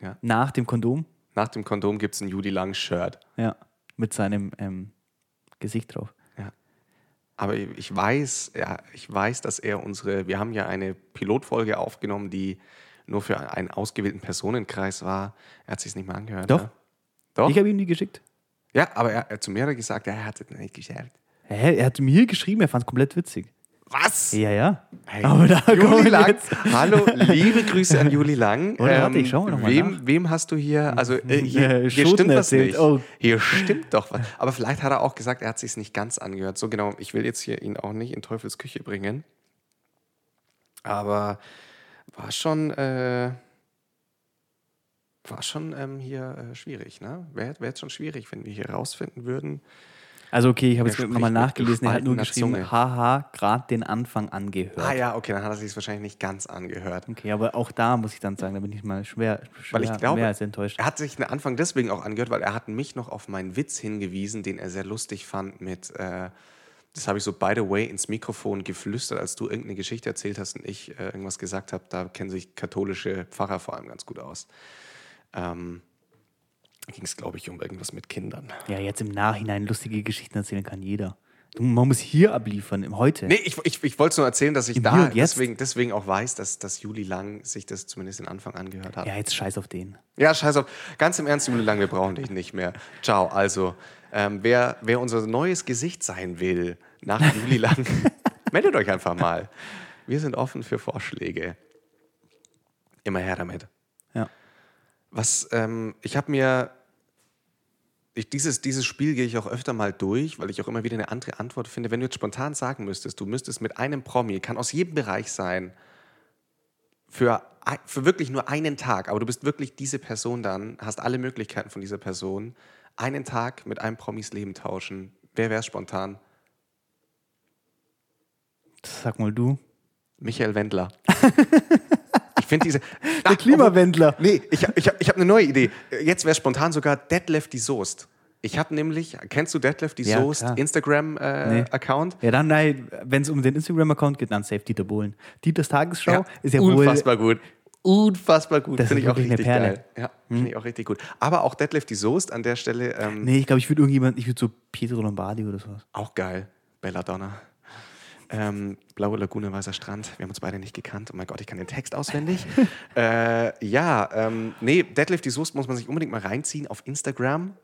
Ja. Nach dem Kondom. nach dem Kondom gibt es ein Juli Lang Shirt. Ja. Mit seinem ähm, Gesicht drauf. Ja. Aber ich weiß, ja, ich weiß, dass er unsere, wir haben ja eine Pilotfolge aufgenommen, die nur für einen ausgewählten Personenkreis war. Er hat sich nicht mehr angehört. Doch. Ne? Doch. Ich habe ihm die geschickt. ja, aber er, er zu mir hat gesagt, er hat es nicht geschert. Hä? Er hat mir geschrieben, er fand es komplett witzig. Was? Ja, ja. Hey, Aber da Juli Lang. jetzt- Hallo, liebe Grüße an Juli Lang. Ähm, Warte, ich schau mal noch mal wem, nach. wem hast du hier? Also äh, Äh, hier, hier Schoten stimmt was erzählt. nicht. Oh. Hier stimmt doch was. Aber vielleicht hat er auch gesagt, er hat sich nicht ganz angehört. So genau. Ich will jetzt hier ihn auch nicht in Teufels Küche bringen. Aber war schon, äh, war schon ähm, hier äh, schwierig. Ne? Wäre wär jetzt schon schwierig, wenn wir hier rausfinden würden. Also okay, ich habe jetzt nochmal nachgelesen, er hat nur geschrieben, Zunge. haha, gerade den Anfang angehört. Ah ja, okay, dann hat er sich wahrscheinlich nicht ganz angehört. Okay, aber auch da muss ich dann sagen, da bin ich mal schwer, schwer Weil ich glaube, mehr als enttäuscht. er hat sich den Anfang deswegen auch angehört, weil er hat mich noch auf meinen Witz hingewiesen, den er sehr lustig fand mit, äh, das habe ich so by the way ins Mikrofon geflüstert, als du irgendeine Geschichte erzählt hast und ich äh, irgendwas gesagt habe. Da kennen sich katholische Pfarrer vor allem ganz gut aus. Ähm, ging es, glaube ich, um irgendwas mit Kindern. Ja, jetzt im Nachhinein lustige Geschichten erzählen kann jeder. Man muss hier abliefern, im heute. Nee, ich, ich, ich wollte es nur erzählen, dass ich Im da deswegen, deswegen auch weiß, dass, dass Juli Lang sich das zumindest den Anfang angehört hat. Ja, jetzt scheiß auf den. Ja, scheiß auf. Ganz im Ernst, Juli Lang, wir brauchen dich nicht mehr. Ciao. Also, ähm, wer, wer unser neues Gesicht sein will nach Juli Lang, meldet euch einfach mal. Wir sind offen für Vorschläge. Immer her damit. Was, ähm, ich habe mir, ich, dieses, dieses Spiel gehe ich auch öfter mal durch, weil ich auch immer wieder eine andere Antwort finde. Wenn du jetzt spontan sagen müsstest, du müsstest mit einem Promi, kann aus jedem Bereich sein, für, für wirklich nur einen Tag, aber du bist wirklich diese Person dann, hast alle Möglichkeiten von dieser Person, einen Tag mit einem Promis Leben tauschen. Wer wäre spontan? Sag mal du. Michael Wendler. ich finde diese. Der Klimawendler. Nee, ich, ich habe ich hab eine neue Idee. Jetzt wäre spontan sogar Detlef die Soest. Ich habe nämlich, kennst du Detlef die Ja, Soest. Instagram-Account? Ja, dann, nein, wenn es um den Instagram-Account geht, dann safe Dieter Bohlen. Dieters Tagesschau ist ja unfassbar gut. Unfassbar gut. Das Finde ich auch richtig. Hm? geil. Ja, finde ich auch richtig gut. Aber auch Detlef die Soest an der Stelle ähm, Nee, ich glaube, ich würde irgendjemand, ich würde so Pietro Lombardi oder sowas. auch geil. Belladonna. Ähm, Blaue Lagune, Weißer Strand. Wir haben uns beide nicht gekannt. Oh mein Gott, ich kann den Text auswendig. äh, ja, ähm, nee, Detlef die Soest muss man sich unbedingt mal reinziehen auf Instagram.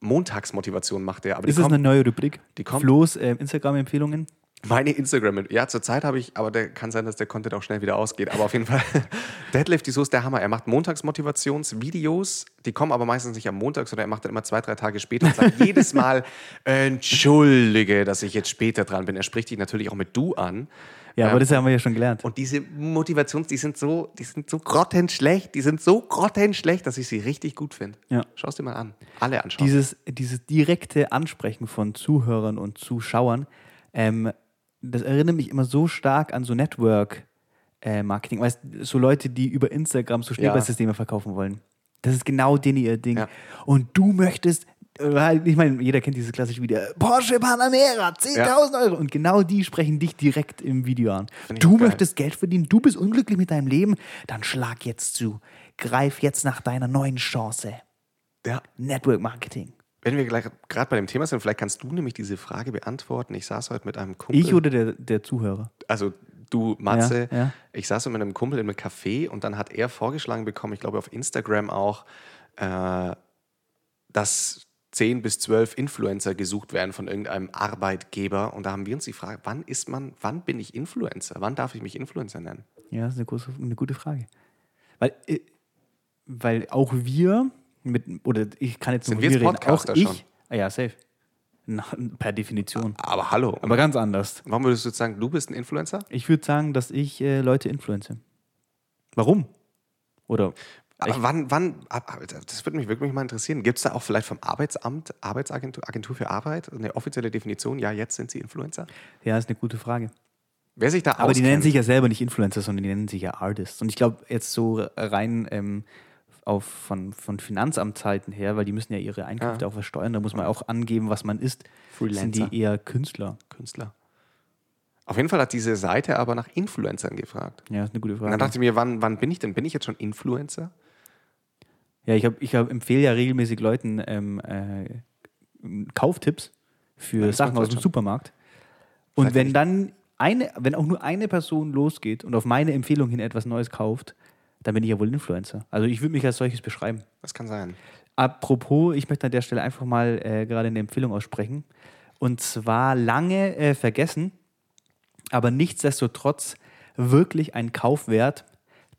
Montagsmotivation macht er. Aber die Ist das kommt- eine neue Rubrik? die kommt- Flo's ähm, Instagram-Empfehlungen? Meine Instagram. Ja, zurzeit habe ich, aber der kann sein, dass der Content auch schnell wieder ausgeht. Aber auf jeden Fall, Deadlift, die ist der Hammer. Er macht Montagsmotivationsvideos, die kommen aber meistens nicht am Montag, sondern er macht dann immer zwei, drei Tage später und sagt jedes Mal, entschuldige, dass ich jetzt später dran bin. Er spricht dich natürlich auch mit du an. Ja, Ähm, aber das haben wir ja schon gelernt. Und diese Motivations, die sind so, die sind so grottenschlecht, die sind so grottenschlecht, dass ich sie richtig gut finde. Ja. Schau es dir mal an. Alle anschauen. Dieses, dieses direkte Ansprechen von Zuhörern und Zuschauern, ähm, das erinnert mich immer so stark an so Network-Marketing. weißt so Leute, die über Instagram so Schneeballsysteme verkaufen wollen. Das ist genau denen ihr Ding. Ja. Und du möchtest, äh, halt, ich meine, jeder kennt dieses klassische Video, Porsche Panamera, 10.000 Euro. Und genau die sprechen dich direkt im Video an. Du geil. möchtest Geld verdienen, du bist unglücklich mit deinem Leben, dann schlag jetzt zu. Greif jetzt nach deiner neuen Chance. ja. Network Marketing. Wenn wir gerade bei dem Thema sind, vielleicht kannst du nämlich diese Frage beantworten. Ich saß heute mit einem Kumpel. Ich oder der, der Zuhörer? also du, Matze, Ja, ja. ich saß mit einem Kumpel in einem Café und dann hat er vorgeschlagen bekommen, ich glaube auf Instagram auch, äh, dass 10 bis 12 Influencer gesucht werden von irgendeinem Arbeitgeber. Und da haben wir uns die Frage, wann ist man, wann bin ich Influencer? Wann darf ich mich Influencer nennen? Ja, das ist eine, große, eine gute Frage. Weil, äh, weil auch wir mit, oder ich kann jetzt Sind nur wir jetzt reden, auch Podcaster ich, schon? Ah ja, safe. Na, per Definition. Aber hallo. Aber ganz anders. Warum würdest du sagen, du bist ein Influencer? Ich würde sagen, dass ich äh, Leute influenze. Warum? Oder Aber wann, wann, ab- das würde mich wirklich mal interessieren. Gibt es da auch vielleicht vom Arbeitsamt, Arbeitsagentur Agentur für Arbeit, eine offizielle Definition? Ja, jetzt sind sie Influencer. ja, ist eine gute Frage. Wer sich da Aber die nennen auskennt- sich ja selber nicht Influencer, sondern die nennen sich ja Artists. Und ich glaube, jetzt so rein ähm, auf, von, von Finanzamtszeiten her, weil die müssen ja ihre Einkünfte Ja. auch versteuern, da muss man auch angeben, was man ist, sind Freelancer. die eher Künstler. Künstler. Auf jeden Fall hat diese Seite aber nach Influencern gefragt. Ja, ist eine gute Und dann Frage. dachte ich mir, wann, wann bin ich denn? Bin ich jetzt schon Influencer? Ja, ich, hab, ich hab, empfehle ja regelmäßig Leuten ähm, äh, Kauftipps für das Sachen aus dem. Supermarkt. Und wenn dann eine, wenn auch nur eine Person losgeht und auf meine Empfehlung hin etwas Neues kauft, dann bin ich ja wohl Influencer. Also ich würde mich als solches beschreiben. Das kann sein. Apropos, ich möchte an der Stelle einfach mal äh, gerade eine Empfehlung aussprechen. Und zwar lange äh, vergessen, aber nichtsdestotrotz wirklich ein Kaufwert: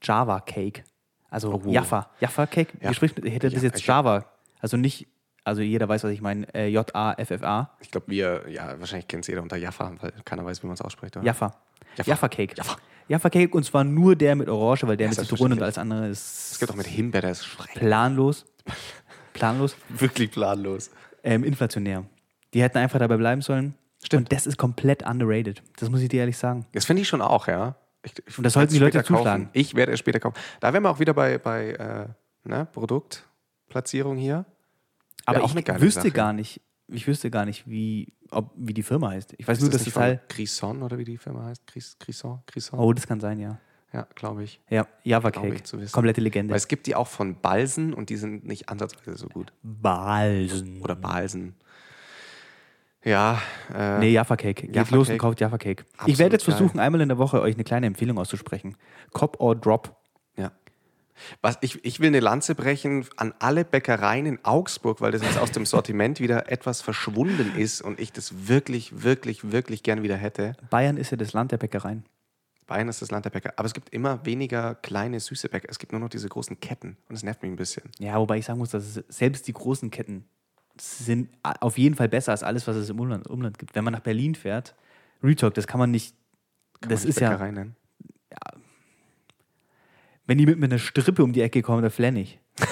Java Cake. Also Oh. Jaffa. Jaffa Cake. Ja. Man? Hätte das Ja, jetzt Java? Also nicht, also jeder weiß, was ich meine. Äh, J-A-F-F-A. Ich glaube, wir, ja, wahrscheinlich kennt es jeder unter Jaffa, weil keiner weiß, wie man es ausspricht. Oder? Jaffa. Jaffa. Jaffa Cake. Jaffa. Jaffa Cake und zwar nur der mit Orange, weil der Ja, mit Zitronen und alles andere Es ist gibt auch mit Himbeer, der ist schrecklich. planlos. Planlos. Wirklich planlos. ähm, inflationär. Die hätten einfach dabei bleiben sollen. Stimmt. Und das ist komplett underrated. Das muss ich dir ehrlich sagen. Das finde ich schon auch, ja. Ich, ich Und das sollten die Leute später kaufen. zuschlagen. Ich werde es später kaufen. Da wären wir auch wieder bei, bei äh, ne, Produktplatzierung hier. Aber auch ich wüsste Sache. gar nicht, ich wüsste gar nicht, wie, ob, wie die Firma heißt. Ich weiß Ist nur, das dass das Teil. Crisson oder wie die Firma heißt? Cris, Crisson? Crisson? Oh, das kann sein, ja. Ja, glaube ich. Ja, Java Cake. ich zu wissen. Komplette Legende. Weil es gibt die auch von Balsen und die sind nicht ansatzweise so gut. Balsen. Oder Balsen. Ja, äh, Nee, Jaffa Cake. Geht Jaffa los und Cake. kauft Jaffa Cake. ich Absolut werde jetzt geil. versuchen, einmal in der Woche euch eine kleine Empfehlung auszusprechen. Cop or Drop. Ja. Was, ich, ich will eine Lanze brechen an alle Bäckereien in Augsburg, weil das jetzt aus dem Sortiment wieder etwas verschwunden ist und ich das wirklich, wirklich, wirklich gern wieder hätte. Bayern ist ja das Land der Bäckereien. Bayern ist das Land der Bäcker. Aber es gibt immer weniger kleine, süße Bäcker. Es gibt nur noch diese großen Ketten und das nervt mich ein bisschen. Ja, wobei ich sagen muss, dass es, selbst die großen Ketten sind auf jeden Fall besser als alles, was es im Umland, Umland gibt. Wenn man nach Berlin fährt, Retalk, das kann man nicht. Kann das man nicht ist ja, Bäckerei nennen. Wenn die mit, mit einer Strippe um die Ecke kommen, da flenn ich.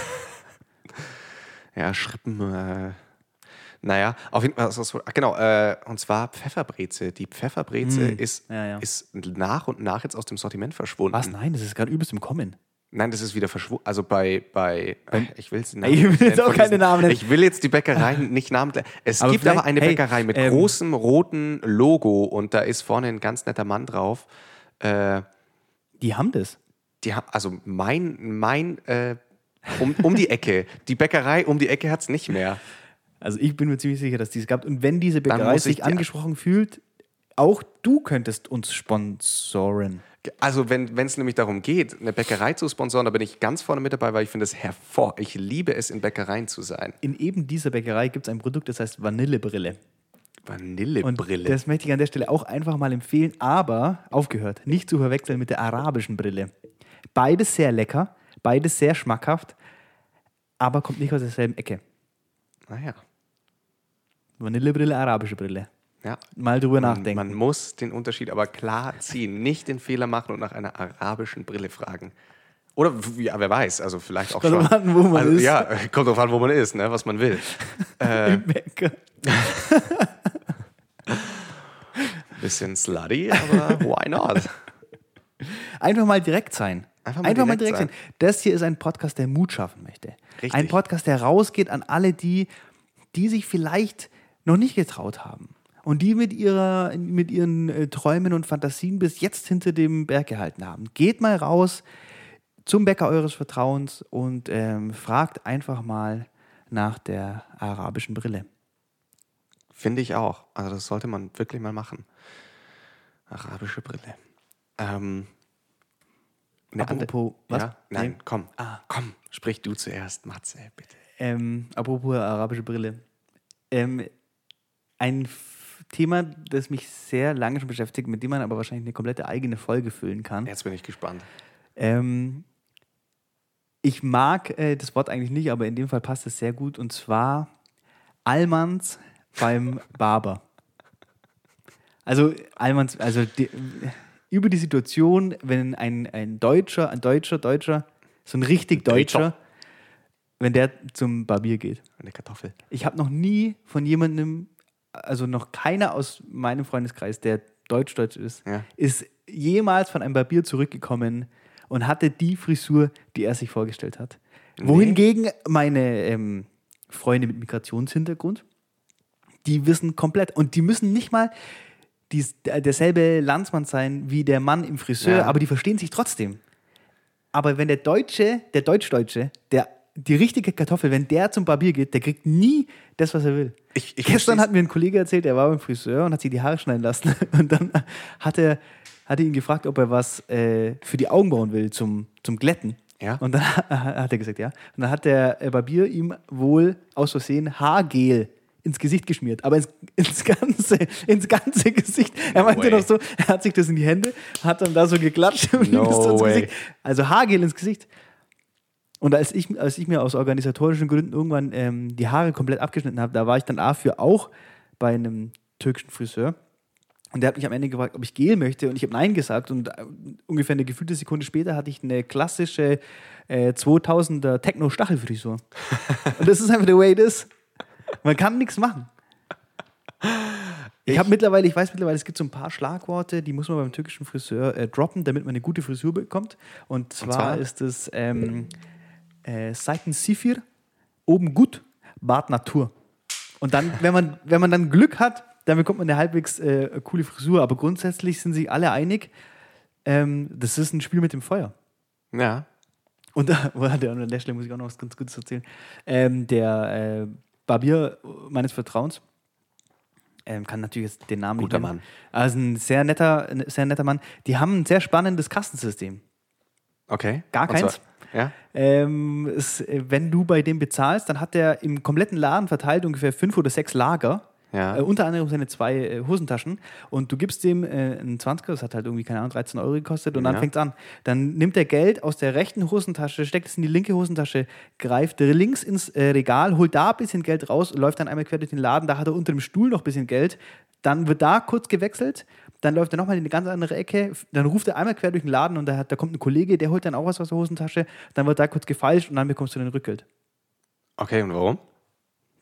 Ja, Schrippen. Äh, naja, auf jeden Fall. ah, Genau, äh, und zwar Pfefferbreze. Die Pfefferbreze Hm, ist, ja, ja. ist nach und nach jetzt aus dem Sortiment verschwunden. Was? Nein, das ist gerade übelst im Kommen. Nein, das ist wieder verschwunden. Also bei, bei äh, ich will jetzt, die Ich will jetzt auch keine Namen nennen. Ich will jetzt die Bäckereien nicht namentlich. Es Aber gibt aber eine hey, Bäckerei mit ähm, großem roten Logo und da ist vorne ein ganz netter Mann drauf. Äh, Die haben das. Die haben, also mein, mein, äh, um, um die Ecke. Die Bäckerei um die Ecke hat es nicht mehr. Also ich bin mir ziemlich sicher, dass die es gab. Und wenn diese Bäckerei sich angesprochen fühlt, auch du könntest uns sponsoren. Also wenn es nämlich darum geht, eine Bäckerei zu sponsoren, da bin ich ganz vorne mit dabei, weil ich finde es hervor. Ich liebe es, in Bäckereien zu sein. In eben dieser Bäckerei gibt es ein Produkt, das heißt Vanillebrille. Und Vanillebrille. das möchte ich an der Stelle auch einfach mal empfehlen, aber aufgehört, nicht zu verwechseln mit der arabischen Brille. Beides sehr lecker, beides sehr schmackhaft, aber kommt nicht aus derselben Ecke. Naja. Vanillebrille, arabische Brille. Ja. Mal drüber Man, nachdenken. man muss den Unterschied aber klar ziehen. Nicht den Fehler machen und nach einer arabischen Brille fragen. Oder, ja, wer weiß, also vielleicht auch Kommt schon. drauf an, wo man also, ist. Ja, kommt drauf an, wo man ist, ne, was man will. Äh, Im Bäcker. bisschen slutty, aber why not? Einfach mal direkt sein. Einfach Einfach mal mal, direkt direkt sein. Das hier ist ein Podcast, der Mut schaffen möchte. Richtig. Ein Podcast, der rausgeht an alle, die, die sich vielleicht noch nicht getraut haben. Und die mit, ihrer, mit ihren äh, Träumen und Fantasien bis jetzt hinter dem Berg gehalten haben. Geht mal raus zum Bäcker eures Vertrauens und ähm, fragt einfach mal nach der arabischen Brille. Finde ich auch. Also das sollte man wirklich mal machen. Arabische Brille. Ähm, eine andere- Apropos, was? Ja? Nein, Nee. komm. Ah. Komm, sprich du zuerst, Matze, bitte. Ähm, apropos arabische Brille. Ähm, ein Thema, das mich sehr lange schon beschäftigt, mit dem man aber wahrscheinlich eine komplette eigene Folge füllen kann. Jetzt bin ich gespannt. Ähm, Ich mag äh, das Wort eigentlich nicht, aber in dem Fall passt es sehr gut. Und zwar Allmanns beim Barber. Also Allmanns, also die, über die Situation, wenn ein, ein Deutscher, ein Deutscher, Deutscher, so ein richtig Deutscher, Deutscher. wenn der zum Barbier geht. Eine Kartoffel. Ich habe noch nie von jemandem, also noch keiner aus meinem Freundeskreis, der deutsch-deutsch ist, Ja. ist jemals von einem Barbier zurückgekommen und hatte die Frisur, die er sich vorgestellt hat. Wohingegen meine ähm, Freunde mit Migrationshintergrund, die wissen komplett und die müssen nicht mal dies, der- derselbe Landsmann sein wie der Mann im Friseur, Ja. aber die verstehen sich trotzdem. Aber wenn der Deutsche, der Deutsch-Deutsche, der die richtige Kartoffel, wenn der zum Barbier geht, der kriegt nie das, was er will. Ich- ich Gestern versteh's. hat mir ein Kollege erzählt, er war beim Friseur und hat sich die Haare schneiden lassen. Und dann hat er, hat er ihn gefragt, ob er was äh, für die Augenbrauen will zum, zum Glätten. Ja. Und dann hat er gesagt, ja. Und dann hat der äh, Barbier ihm wohl aus Versehen Haargel ins Gesicht geschmiert, aber ins, ins, ganze, ins ganze Gesicht. Er meinte way. noch so, er hat sich das in die Hände, hat dann da so geklatscht und No das ins. Gesicht. Also Haargel ins Gesicht. Und als ich, als ich mir aus organisatorischen Gründen irgendwann ähm, die Haare komplett abgeschnitten habe, da war ich dann dafür auch bei einem türkischen Friseur. Und der hat mich am Ende gefragt, ob ich Gel möchte. Und ich habe Nein gesagt. Und äh, ungefähr eine gefühlte Sekunde später hatte ich eine klassische äh, 2000er Techno-Stachelfrisur. Und das ist einfach the way it is. Man kann nichts machen. Ich habe mittlerweile, ich weiß mittlerweile, es gibt so ein paar Schlagworte, die muss man beim türkischen Friseur äh, droppen, damit man eine gute Frisur bekommt. Und zwar, zwar? ist es ähm, äh, Seiten Sifir, oben gut, Bart Natur. Und dann, wenn man, wenn man dann Glück hat, dann bekommt man eine halbwegs äh, coole Frisur. Aber grundsätzlich sind sich alle einig, ähm, das ist ein Spiel mit dem Feuer. Ja. Und da, an der Stelle muss ich auch noch was ganz Gutes erzählen. Ähm, der äh, Barbier meines Vertrauens, ähm, kann natürlich jetzt den Namen Guter nicht nennen. Mann. Also ein sehr netter, ein sehr netter Mann. Die haben ein sehr spannendes Kastensystem. Okay. Gar Und zwar- keins? Ja. Ähm, es, äh, wenn du bei dem bezahlst, dann hat der im kompletten Laden verteilt ungefähr fünf oder sechs Lager. Ja. Äh, unter anderem seine zwei äh, Hosentaschen. Und du gibst dem äh, einen 20er, das hat halt irgendwie, keine Ahnung, 13 Euro gekostet. Und dann Ja. fängt's an. Dann nimmt er Geld aus der rechten Hosentasche, steckt es in die linke Hosentasche, greift links ins äh, Regal, holt da ein bisschen Geld raus, läuft dann einmal quer durch den Laden. Da hat er unter dem Stuhl noch ein bisschen Geld. Dann wird da kurz gewechselt. Dann läuft er nochmal in eine ganz andere Ecke. Dann ruft er einmal quer durch den Laden und da, hat, da kommt ein Kollege, der holt dann auch was aus der Hosentasche. Dann wird da kurz gefeilscht und dann bekommst du dein Rückgeld. Okay, und warum?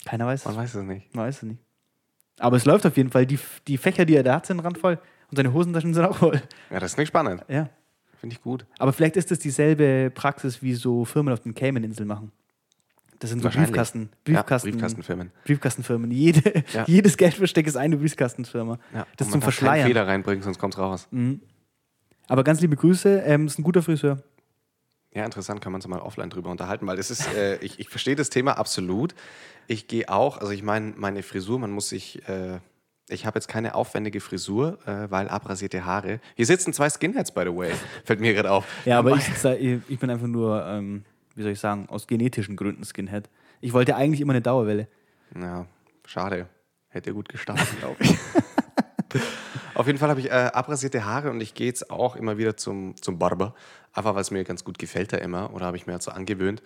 Keiner weiß Man es. weiß es nicht. Man weiß es nicht. Aber es läuft auf jeden Fall. Die, die Fächer, die er da hat, sind randvoll. Und seine Hosentaschen sind auch voll. Ja, das ist nicht spannend. Ja. Finde ich gut. Aber vielleicht ist das dieselbe Praxis, wie so Firmen auf den Cayman-Inseln machen. Das sind so Wahrscheinlich. Briefkasten, Ja, Briefkasten, Briefkastenfirmen. Briefkastenfirmen. Jede, Ja. Jedes Geldversteck ist eine Briefkastenfirma. Ja. Das zum keinen Verschleiern. Mhm. Fehler reinbringen, sonst kommt es raus. Aber ganz liebe Grüße. Ähm, ist ein guter Friseur. Ja, interessant, kann man uns mal offline drüber unterhalten, weil das ist, äh, ich, ich verstehe das Thema absolut. Ich gehe auch, also ich meine, meine Frisur, man muss sich, äh, ich habe jetzt keine aufwendige Frisur, äh, weil abrasierte Haare. Hier sitzen zwei Skinheads, by the way, fällt mir gerade auf. Ja, aber ich, ich bin einfach nur, ähm, wie soll ich sagen, aus genetischen Gründen Skinhead. Ich wollte eigentlich immer eine Dauerwelle. Ja, schade. Hätte gut gestartet, glaube ich. Auf jeden Fall habe ich äh, abrasierte Haare und ich gehe jetzt auch immer wieder zum, zum Barber. Einfach weil es mir ganz gut gefällt da immer oder habe ich mir halt so angewöhnt.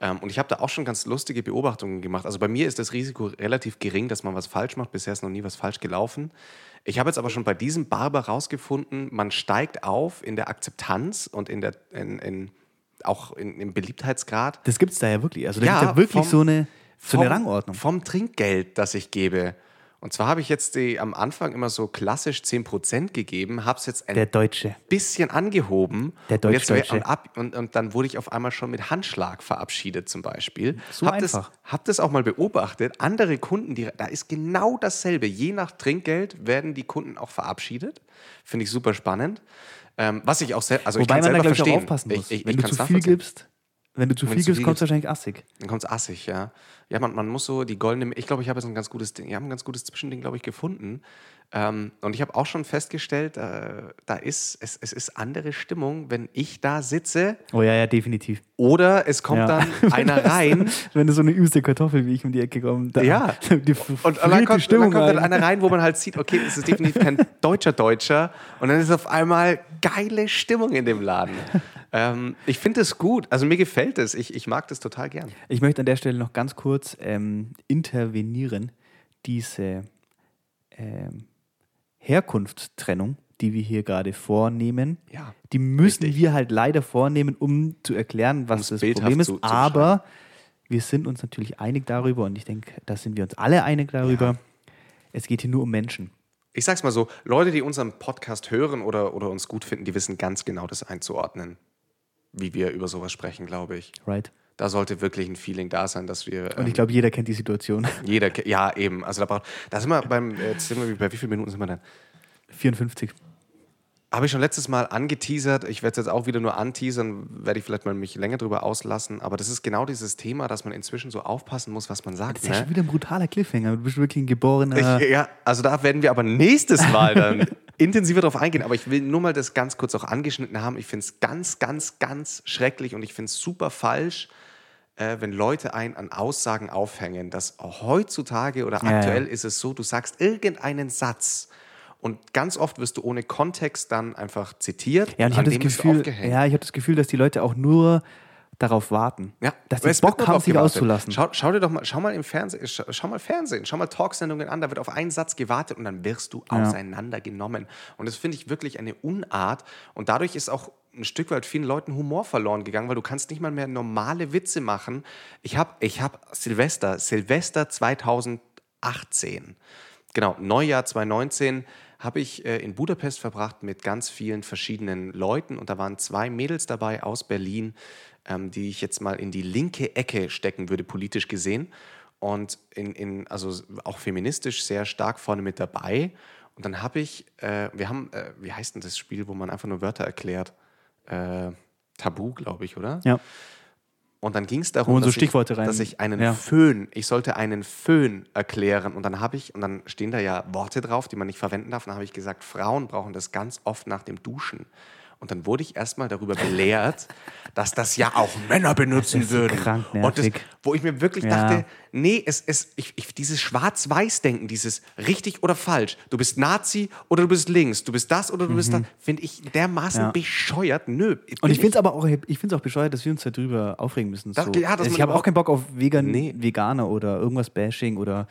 Ähm, und ich habe da auch schon ganz lustige Beobachtungen gemacht. Also bei mir ist das Risiko relativ gering, dass man was falsch macht. Bisher ist noch nie was falsch gelaufen. Ich habe jetzt aber schon bei diesem Barber rausgefunden, man steigt auf in der Akzeptanz und in der, in, in, auch in, im Beliebtheitsgrad. Das gibt es da ja wirklich. Also da Ja, gibt es ja wirklich vom- so, eine, so eine vom- Rangordnung. Vom Trinkgeld, das ich gebe. Und zwar habe ich jetzt die, am Anfang immer so klassisch 10% gegeben, habe es jetzt ein Der Deutsche. bisschen angehoben. Der und, jetzt, und, ab, und, und dann wurde ich auf einmal schon mit Handschlag verabschiedet zum Beispiel. So hab einfach. Das, hab das auch mal beobachtet. Andere Kunden, die, da ist genau dasselbe. Je nach Trinkgeld werden die Kunden auch verabschiedet. Finde ich super spannend. Ähm, was ich auch sehr, also ich Wobei kann man da, selber glaube ich, auch verstehen. aufpassen muss. Ich, ich, wenn ich du zu viel gibst, wenn du zu viel gibst, du gibst. wahrscheinlich assig. Dann kommt es assig, ja. Ja, man, man muss so die goldene, ich glaube, ich habe jetzt ein ganz gutes Ding, wir haben ein ganz gutes Zwischending, glaube ich, gefunden. Ähm, und ich habe auch schon festgestellt, äh, da ist, es, es ist andere Stimmung, wenn ich da sitze Oh ja, ja, definitiv. oder es kommt Ja. dann einer rein Wenn du so eine übste Kartoffel wie ich um die Ecke komme. Da, Ja. Die und, und dann kommt, und dann Stimmung kommt dann einer rein, wo man halt sieht, okay, das ist definitiv kein deutscher Deutscher und dann ist auf einmal geile Stimmung in dem Laden. ähm, ich finde es gut, also mir gefällt es, ich, ich mag das total gern. Ich möchte an der Stelle noch ganz kurz ähm, intervenieren. Diese ähm, Herkunftstrennung, die wir hier gerade vornehmen, Ja, die müssen richtig. wir halt leider vornehmen, um zu erklären, was das Problem ist. zu- zu Aber wir sind uns natürlich einig darüber und ich denke, da sind wir uns alle einig darüber. Es geht hier nur um Menschen. Ich sag's mal so, Leute, die unseren Podcast hören oder, oder uns gut finden, die wissen ganz genau das einzuordnen, wie wir über sowas sprechen, glaube ich. Right? Da sollte wirklich ein Feeling da sein, dass wir Und ähm, ich glaube, jeder kennt die Situation. jeder, ja eben, also da braucht, da sind wir beim, jetzt sind wir, bei wie vielen Minuten sind wir denn? 54. Habe ich schon letztes Mal angeteasert. Ich werde es jetzt auch wieder nur anteasern, werde ich vielleicht mal mich länger drüber auslassen. Aber das ist genau dieses Thema, dass man inzwischen so aufpassen muss, was man sagt. Das ist ja Ne? schon wieder ein brutaler Cliffhanger. Du bist wirklich ein geborener. Ich, ja, also da werden wir aber nächstes Mal dann intensiver drauf eingehen. Aber ich will nur mal das ganz kurz auch angeschnitten haben. Ich finde es ganz, ganz, ganz schrecklich und ich finde es super falsch, äh, wenn Leute einen an Aussagen aufhängen, dass heutzutage oder Ja, ja. aktuell ist es so, du sagst irgendeinen Satz und ganz oft wirst du ohne Kontext dann einfach zitiert. Ja, und ich habe das Gefühl, ja, ich habe das Gefühl, dass die Leute auch nur darauf warten, Ja, dass sie Bock haben, sich auszulassen. Schau, schau dir doch mal, schau mal im Fernsehen, schau, schau mal Fernsehen, schau mal Talksendungen an, da wird auf einen Satz gewartet und dann wirst du Ja. auseinandergenommen. Und das finde ich wirklich eine Unart. Und dadurch ist auch ein Stück weit vielen Leuten Humor verloren gegangen, weil du kannst nicht mal mehr normale Witze machen. Ich habe ich hab Silvester, Silvester 2018, genau, Neujahr 2019, habe ich äh, in Budapest verbracht mit ganz vielen verschiedenen Leuten und da waren zwei Mädels dabei aus Berlin, ähm, die ich jetzt mal in die linke Ecke stecken würde, politisch gesehen. Und in, in, also auch feministisch sehr stark vorne mit dabei. Und dann habe ich, äh, wir haben, äh, wie heißt denn das Spiel, wo man einfach nur Wörter erklärt? Äh, Tabu, glaube ich, oder? Ja. Und dann ging es darum, so dass, ich, dass ich einen Ja. Föhn, ich sollte einen Föhn erklären. Und dann habe ich, und dann stehen da ja Worte drauf, die man nicht verwenden darf. Und dann habe ich gesagt, Frauen brauchen das ganz oft nach dem Duschen. Und dann wurde ich erstmal darüber belehrt, dass das ja auch Männer benutzen würden. krank und das, wo ich mir wirklich Ja. dachte, nee, es, es, ich, ich, dieses Schwarz-Weiß-Denken, dieses richtig oder falsch, du bist Nazi oder du bist links, du bist das oder du bist das, finde ich dermaßen Mhm. Ja. bescheuert. Nö. Und ich finde es aber auch, ich find's auch bescheuert, dass wir uns darüber aufregen müssen. Das- so. ja, ich habe auch keinen Bock auf Vegan, Nee. Veganer oder irgendwas Bashing oder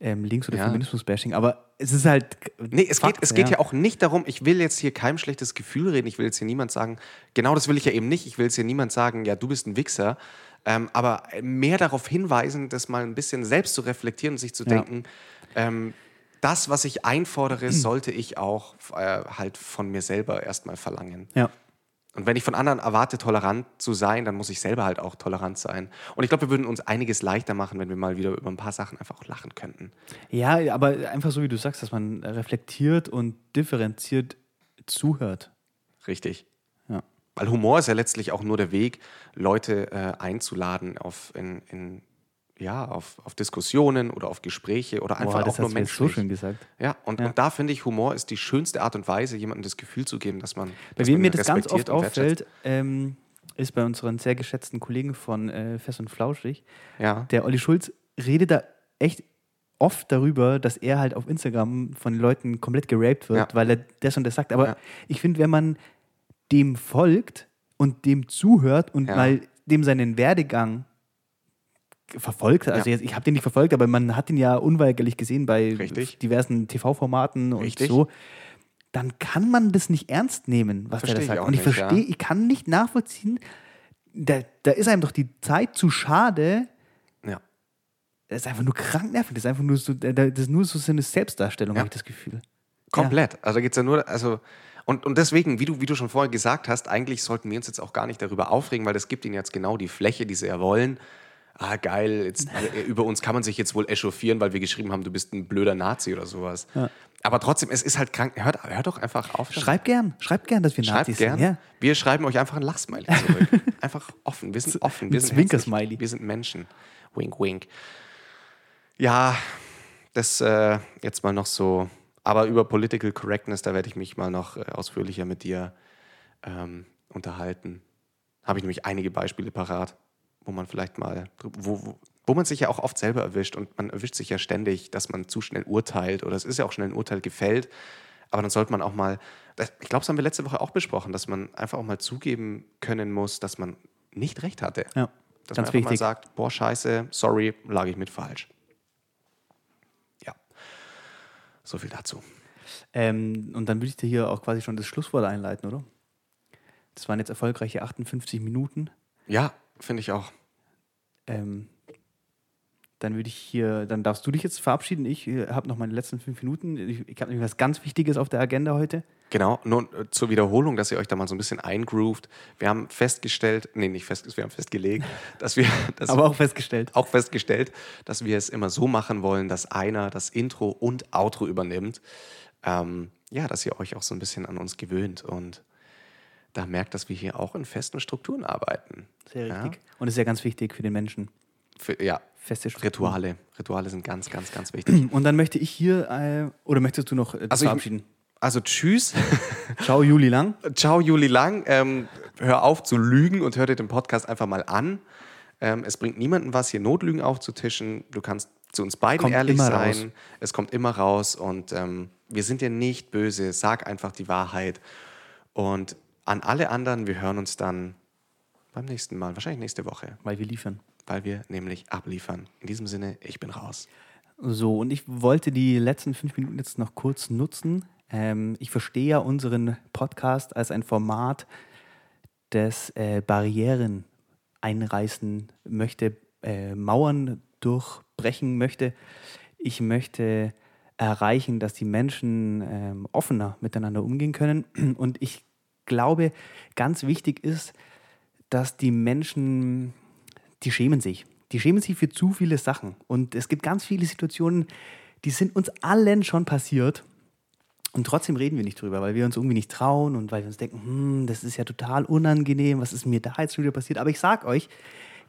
ähm, Links- oder Ja. Feminismus-Bashing, aber es ist halt. Nee, es, Fakt, geht, es geht ja auch nicht darum, ich will jetzt hier kein schlechtes Gefühl reden, ich will jetzt hier niemand sagen, genau das will ich ja eben nicht, ich will jetzt hier niemand sagen, ja, du bist ein Wichser, ähm, aber mehr darauf hinweisen, das mal ein bisschen selbst zu reflektieren und sich zu Ja. denken, ähm, das, was ich einfordere, sollte ich auch äh, halt von mir selber erstmal verlangen. Ja. Und wenn ich von anderen erwarte, tolerant zu sein, dann muss ich selber halt auch tolerant sein. Und ich glaube, wir würden uns einiges leichter machen, wenn wir mal wieder über ein paar Sachen einfach auch lachen könnten. ja, aber einfach so wie du sagst, dass man reflektiert und differenziert zuhört. Richtig. Ja. Weil Humor ist ja letztlich auch nur der Weg, Leute äh, einzuladen auf, in, in, ja, auf, auf Diskussionen oder auf Gespräche oder einfach Boah, das auch nur jetzt so schön gesagt. Ja, und, Ja. und da finde ich, Humor ist die schönste Art und Weise, jemandem das Gefühl zu geben, dass man. Bei dass wem man mir das ganz oft auffällt, ähm, ist bei unseren sehr geschätzten Kollegen von äh, Fest und Flauschig. Ja. Der Olli Schulz redet da echt oft darüber, dass er halt auf Instagram von Leuten komplett geraped wird, Ja. weil er das und das sagt. Aber Ja. ich finde, wenn man dem folgt und dem zuhört und mal dem seinen Werdegang verfolgt, also Ja. jetzt, ich habe den nicht verfolgt, aber man hat ihn ja unweigerlich gesehen bei Richtig. diversen TV-Formaten und Richtig. so, dann kann man das nicht ernst nehmen, was Versteh der da ich sagt. auch Und ich verstehe, ja. ich kann nicht nachvollziehen, da, da ist einem doch die Zeit zu schade, Ja. das ist einfach nur krank nervig. Das ist einfach nur so, da- das ist nur so eine Selbstdarstellung, Ja. habe ich das Gefühl. Komplett. Also da geht es ja nur, also, und, und deswegen, wie du, wie du schon vorher gesagt hast, eigentlich sollten wir uns jetzt auch gar nicht darüber aufregen, weil das gibt ihnen jetzt genau die Fläche, die sie ja wollen. Ah, geil, jetzt, äh, über uns kann man sich jetzt wohl echauffieren, weil wir geschrieben haben, du bist ein blöder Nazi oder sowas. Aber trotzdem, es ist halt krank. Hört, hört doch einfach auf. Schreibt gern, schreibt gern, dass wir Schreibt Nazis gern. sind. Ja. Wir schreiben euch einfach ein Lachsmiley zurück. einfach offen. Wir sind offen. Wir sind Zwinker-Smiley. Wir sind Menschen. Wink, wink. Ja, das äh, jetzt mal noch so Aber über Political Correctness, da werde ich mich mal noch äh, ausführlicher mit dir ähm, unterhalten. Habe ich nämlich einige Beispiele parat, wo man vielleicht mal, wo, wo, wo man sich ja auch oft selber erwischt und man erwischt sich ja ständig, dass man zu schnell urteilt oder es ist ja auch schnell ein Urteil gefällt. Aber dann sollte man auch mal, ich glaube, das haben wir letzte Woche auch besprochen, dass man einfach auch mal zugeben können muss, dass man nicht recht hatte. Ja, dass ganz man einfach wichtig. mal sagt, boah, scheiße, sorry, lag ich mit falsch. Ja, so viel dazu. Ähm, und dann würde ich dir hier auch quasi schon das Schlusswort einleiten, oder? Das waren jetzt erfolgreiche 58 Minuten. Ja, finde ich auch. Ähm, dann würde ich hier, dann darfst du dich jetzt verabschieden. Ich äh, habe noch meine letzten fünf Minuten. Ich, ich habe nämlich was ganz Wichtiges auf der Agenda heute. Genau, nur äh, zur Wiederholung, dass ihr euch da mal so ein bisschen eingroovt. Wir haben festgestellt, nee, nicht fest, wir haben festgelegt, dass wir, dass Aber auch festgestellt. auch festgestellt, dass wir es immer so machen wollen, dass einer das Intro und Outro übernimmt. Ähm, ja, dass ihr euch auch so ein bisschen an uns gewöhnt und da merkt, dass wir hier auch in festen Strukturen arbeiten. Sehr Ja? richtig. Und das ist ja ganz wichtig für den Menschen. Für, ja, Feste Strukturen. Rituale. Rituale sind ganz, ganz, ganz wichtig. Und dann möchte ich hier, äh, oder möchtest du noch äh, Also verabschieden? Also tschüss. Ciao, Juli Lang. Ciao, Juli Lang. Ähm, hör auf zu lügen und hör dir den Podcast einfach mal an. Ähm, es bringt niemandem was, hier Notlügen aufzutischen. Du kannst zu uns beiden Kommt ehrlich sein. raus. Es kommt immer raus und ähm, wir sind dir nicht böse. Sag einfach die Wahrheit. Und an alle anderen, wir hören uns dann beim nächsten Mal, wahrscheinlich nächste Woche, Weil wir liefern. weil wir nämlich abliefern. In diesem Sinne, ich bin raus. So, und ich wollte die letzten fünf Minuten jetzt noch kurz nutzen. Ähm, ich verstehe ja unseren Podcast als ein Format, das äh, Barrieren einreißen möchte, äh, Mauern durchbrechen möchte. Ich möchte erreichen, dass die Menschen ähm, offener miteinander umgehen können. Und ich glaube, ganz wichtig ist, dass die Menschen, die schämen sich. Die schämen sich für zu viele Sachen. Und es gibt ganz viele Situationen, die sind uns allen schon passiert. Und trotzdem reden wir nicht drüber, weil wir uns irgendwie nicht trauen und weil wir uns denken, hm, das ist ja total unangenehm, was ist mir da jetzt schon wieder passiert. Aber ich sag euch,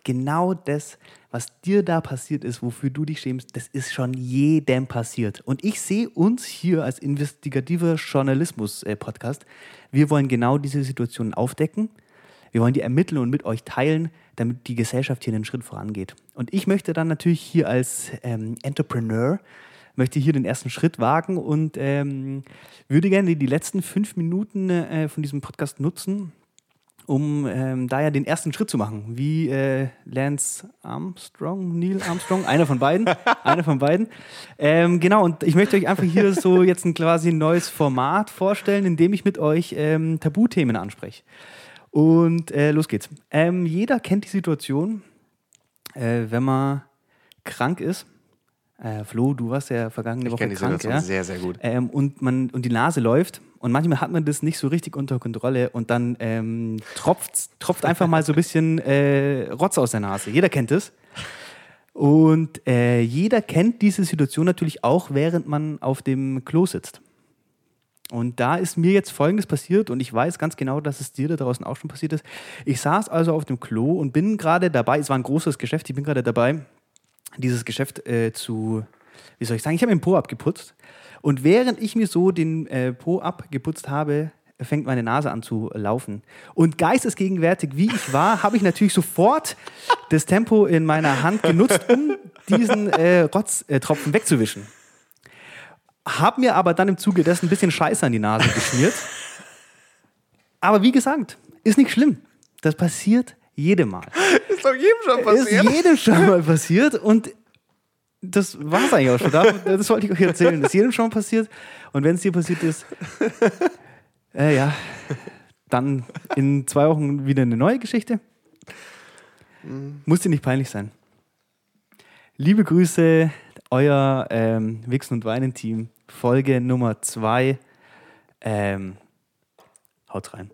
genau das, was dir da passiert ist, wofür du dich schämst, das ist schon jedem passiert. Und ich sehe uns hier als investigativer Journalismus-Podcast, wir wollen genau diese Situationen aufdecken. Wir wollen die ermitteln und mit euch teilen, damit die Gesellschaft hier einen Schritt vorangeht. Und ich möchte dann natürlich hier als ähm, Entrepreneur, möchte hier den ersten Schritt wagen und ähm, würde gerne die letzten fünf Minuten äh, von diesem Podcast nutzen, um ähm, da ja den ersten Schritt zu machen. Wie äh, Lance Armstrong, Neil Armstrong, einer von beiden. einer von beiden. Ähm, genau, und ich möchte euch einfach hier so jetzt ein quasi neues Format vorstellen, in dem ich mit euch ähm, Tabuthemen anspreche. Und äh, los geht's. Ähm, jeder kennt die Situation, äh, wenn man krank ist. Äh, Flo, du warst ja vergangene Ich Woche kenne die krank, Situation ja? sehr, sehr gut. Ähm, und, man, und die Nase läuft und manchmal hat man das nicht so richtig unter Kontrolle und dann ähm, tropft, tropft einfach mal so ein bisschen äh, Rotz aus der Nase. Jeder kennt es. Und äh, jeder kennt diese Situation natürlich auch, während man auf dem Klo sitzt. Und da ist mir jetzt Folgendes passiert und ich weiß ganz genau, dass es dir da draußen auch schon passiert ist. Ich saß also auf dem Klo und bin gerade dabei, es war ein großes Geschäft, ich bin gerade dabei, dieses Geschäft äh, zu, wie soll ich sagen, ich habe den Po abgeputzt. Und während ich mir so den äh, Po abgeputzt habe, fängt meine Nase an zu laufen. Und geistesgegenwärtig, wie ich war, habe ich natürlich sofort das Tempo in meiner Hand genutzt, um diesen äh, Rotztropfen wegzuwischen. Hab mir aber dann im Zuge dessen ein bisschen Scheiße an die Nase geschmiert. Aber wie gesagt, ist nicht schlimm. Das passiert jedem Mal. Ist doch jedem schon Ist jedem schon mal passiert und das war es eigentlich auch schon. Das, das wollte ich euch erzählen. Das ist jedem schon mal passiert. Und wenn es dir passiert ist, äh, ja, dann in zwei Wochen wieder eine neue Geschichte. Muss dir nicht peinlich sein. Liebe Grüße, euer ähm, Wichsen und Weinen Team, Folge Nummer zwei. Ähm, haut rein.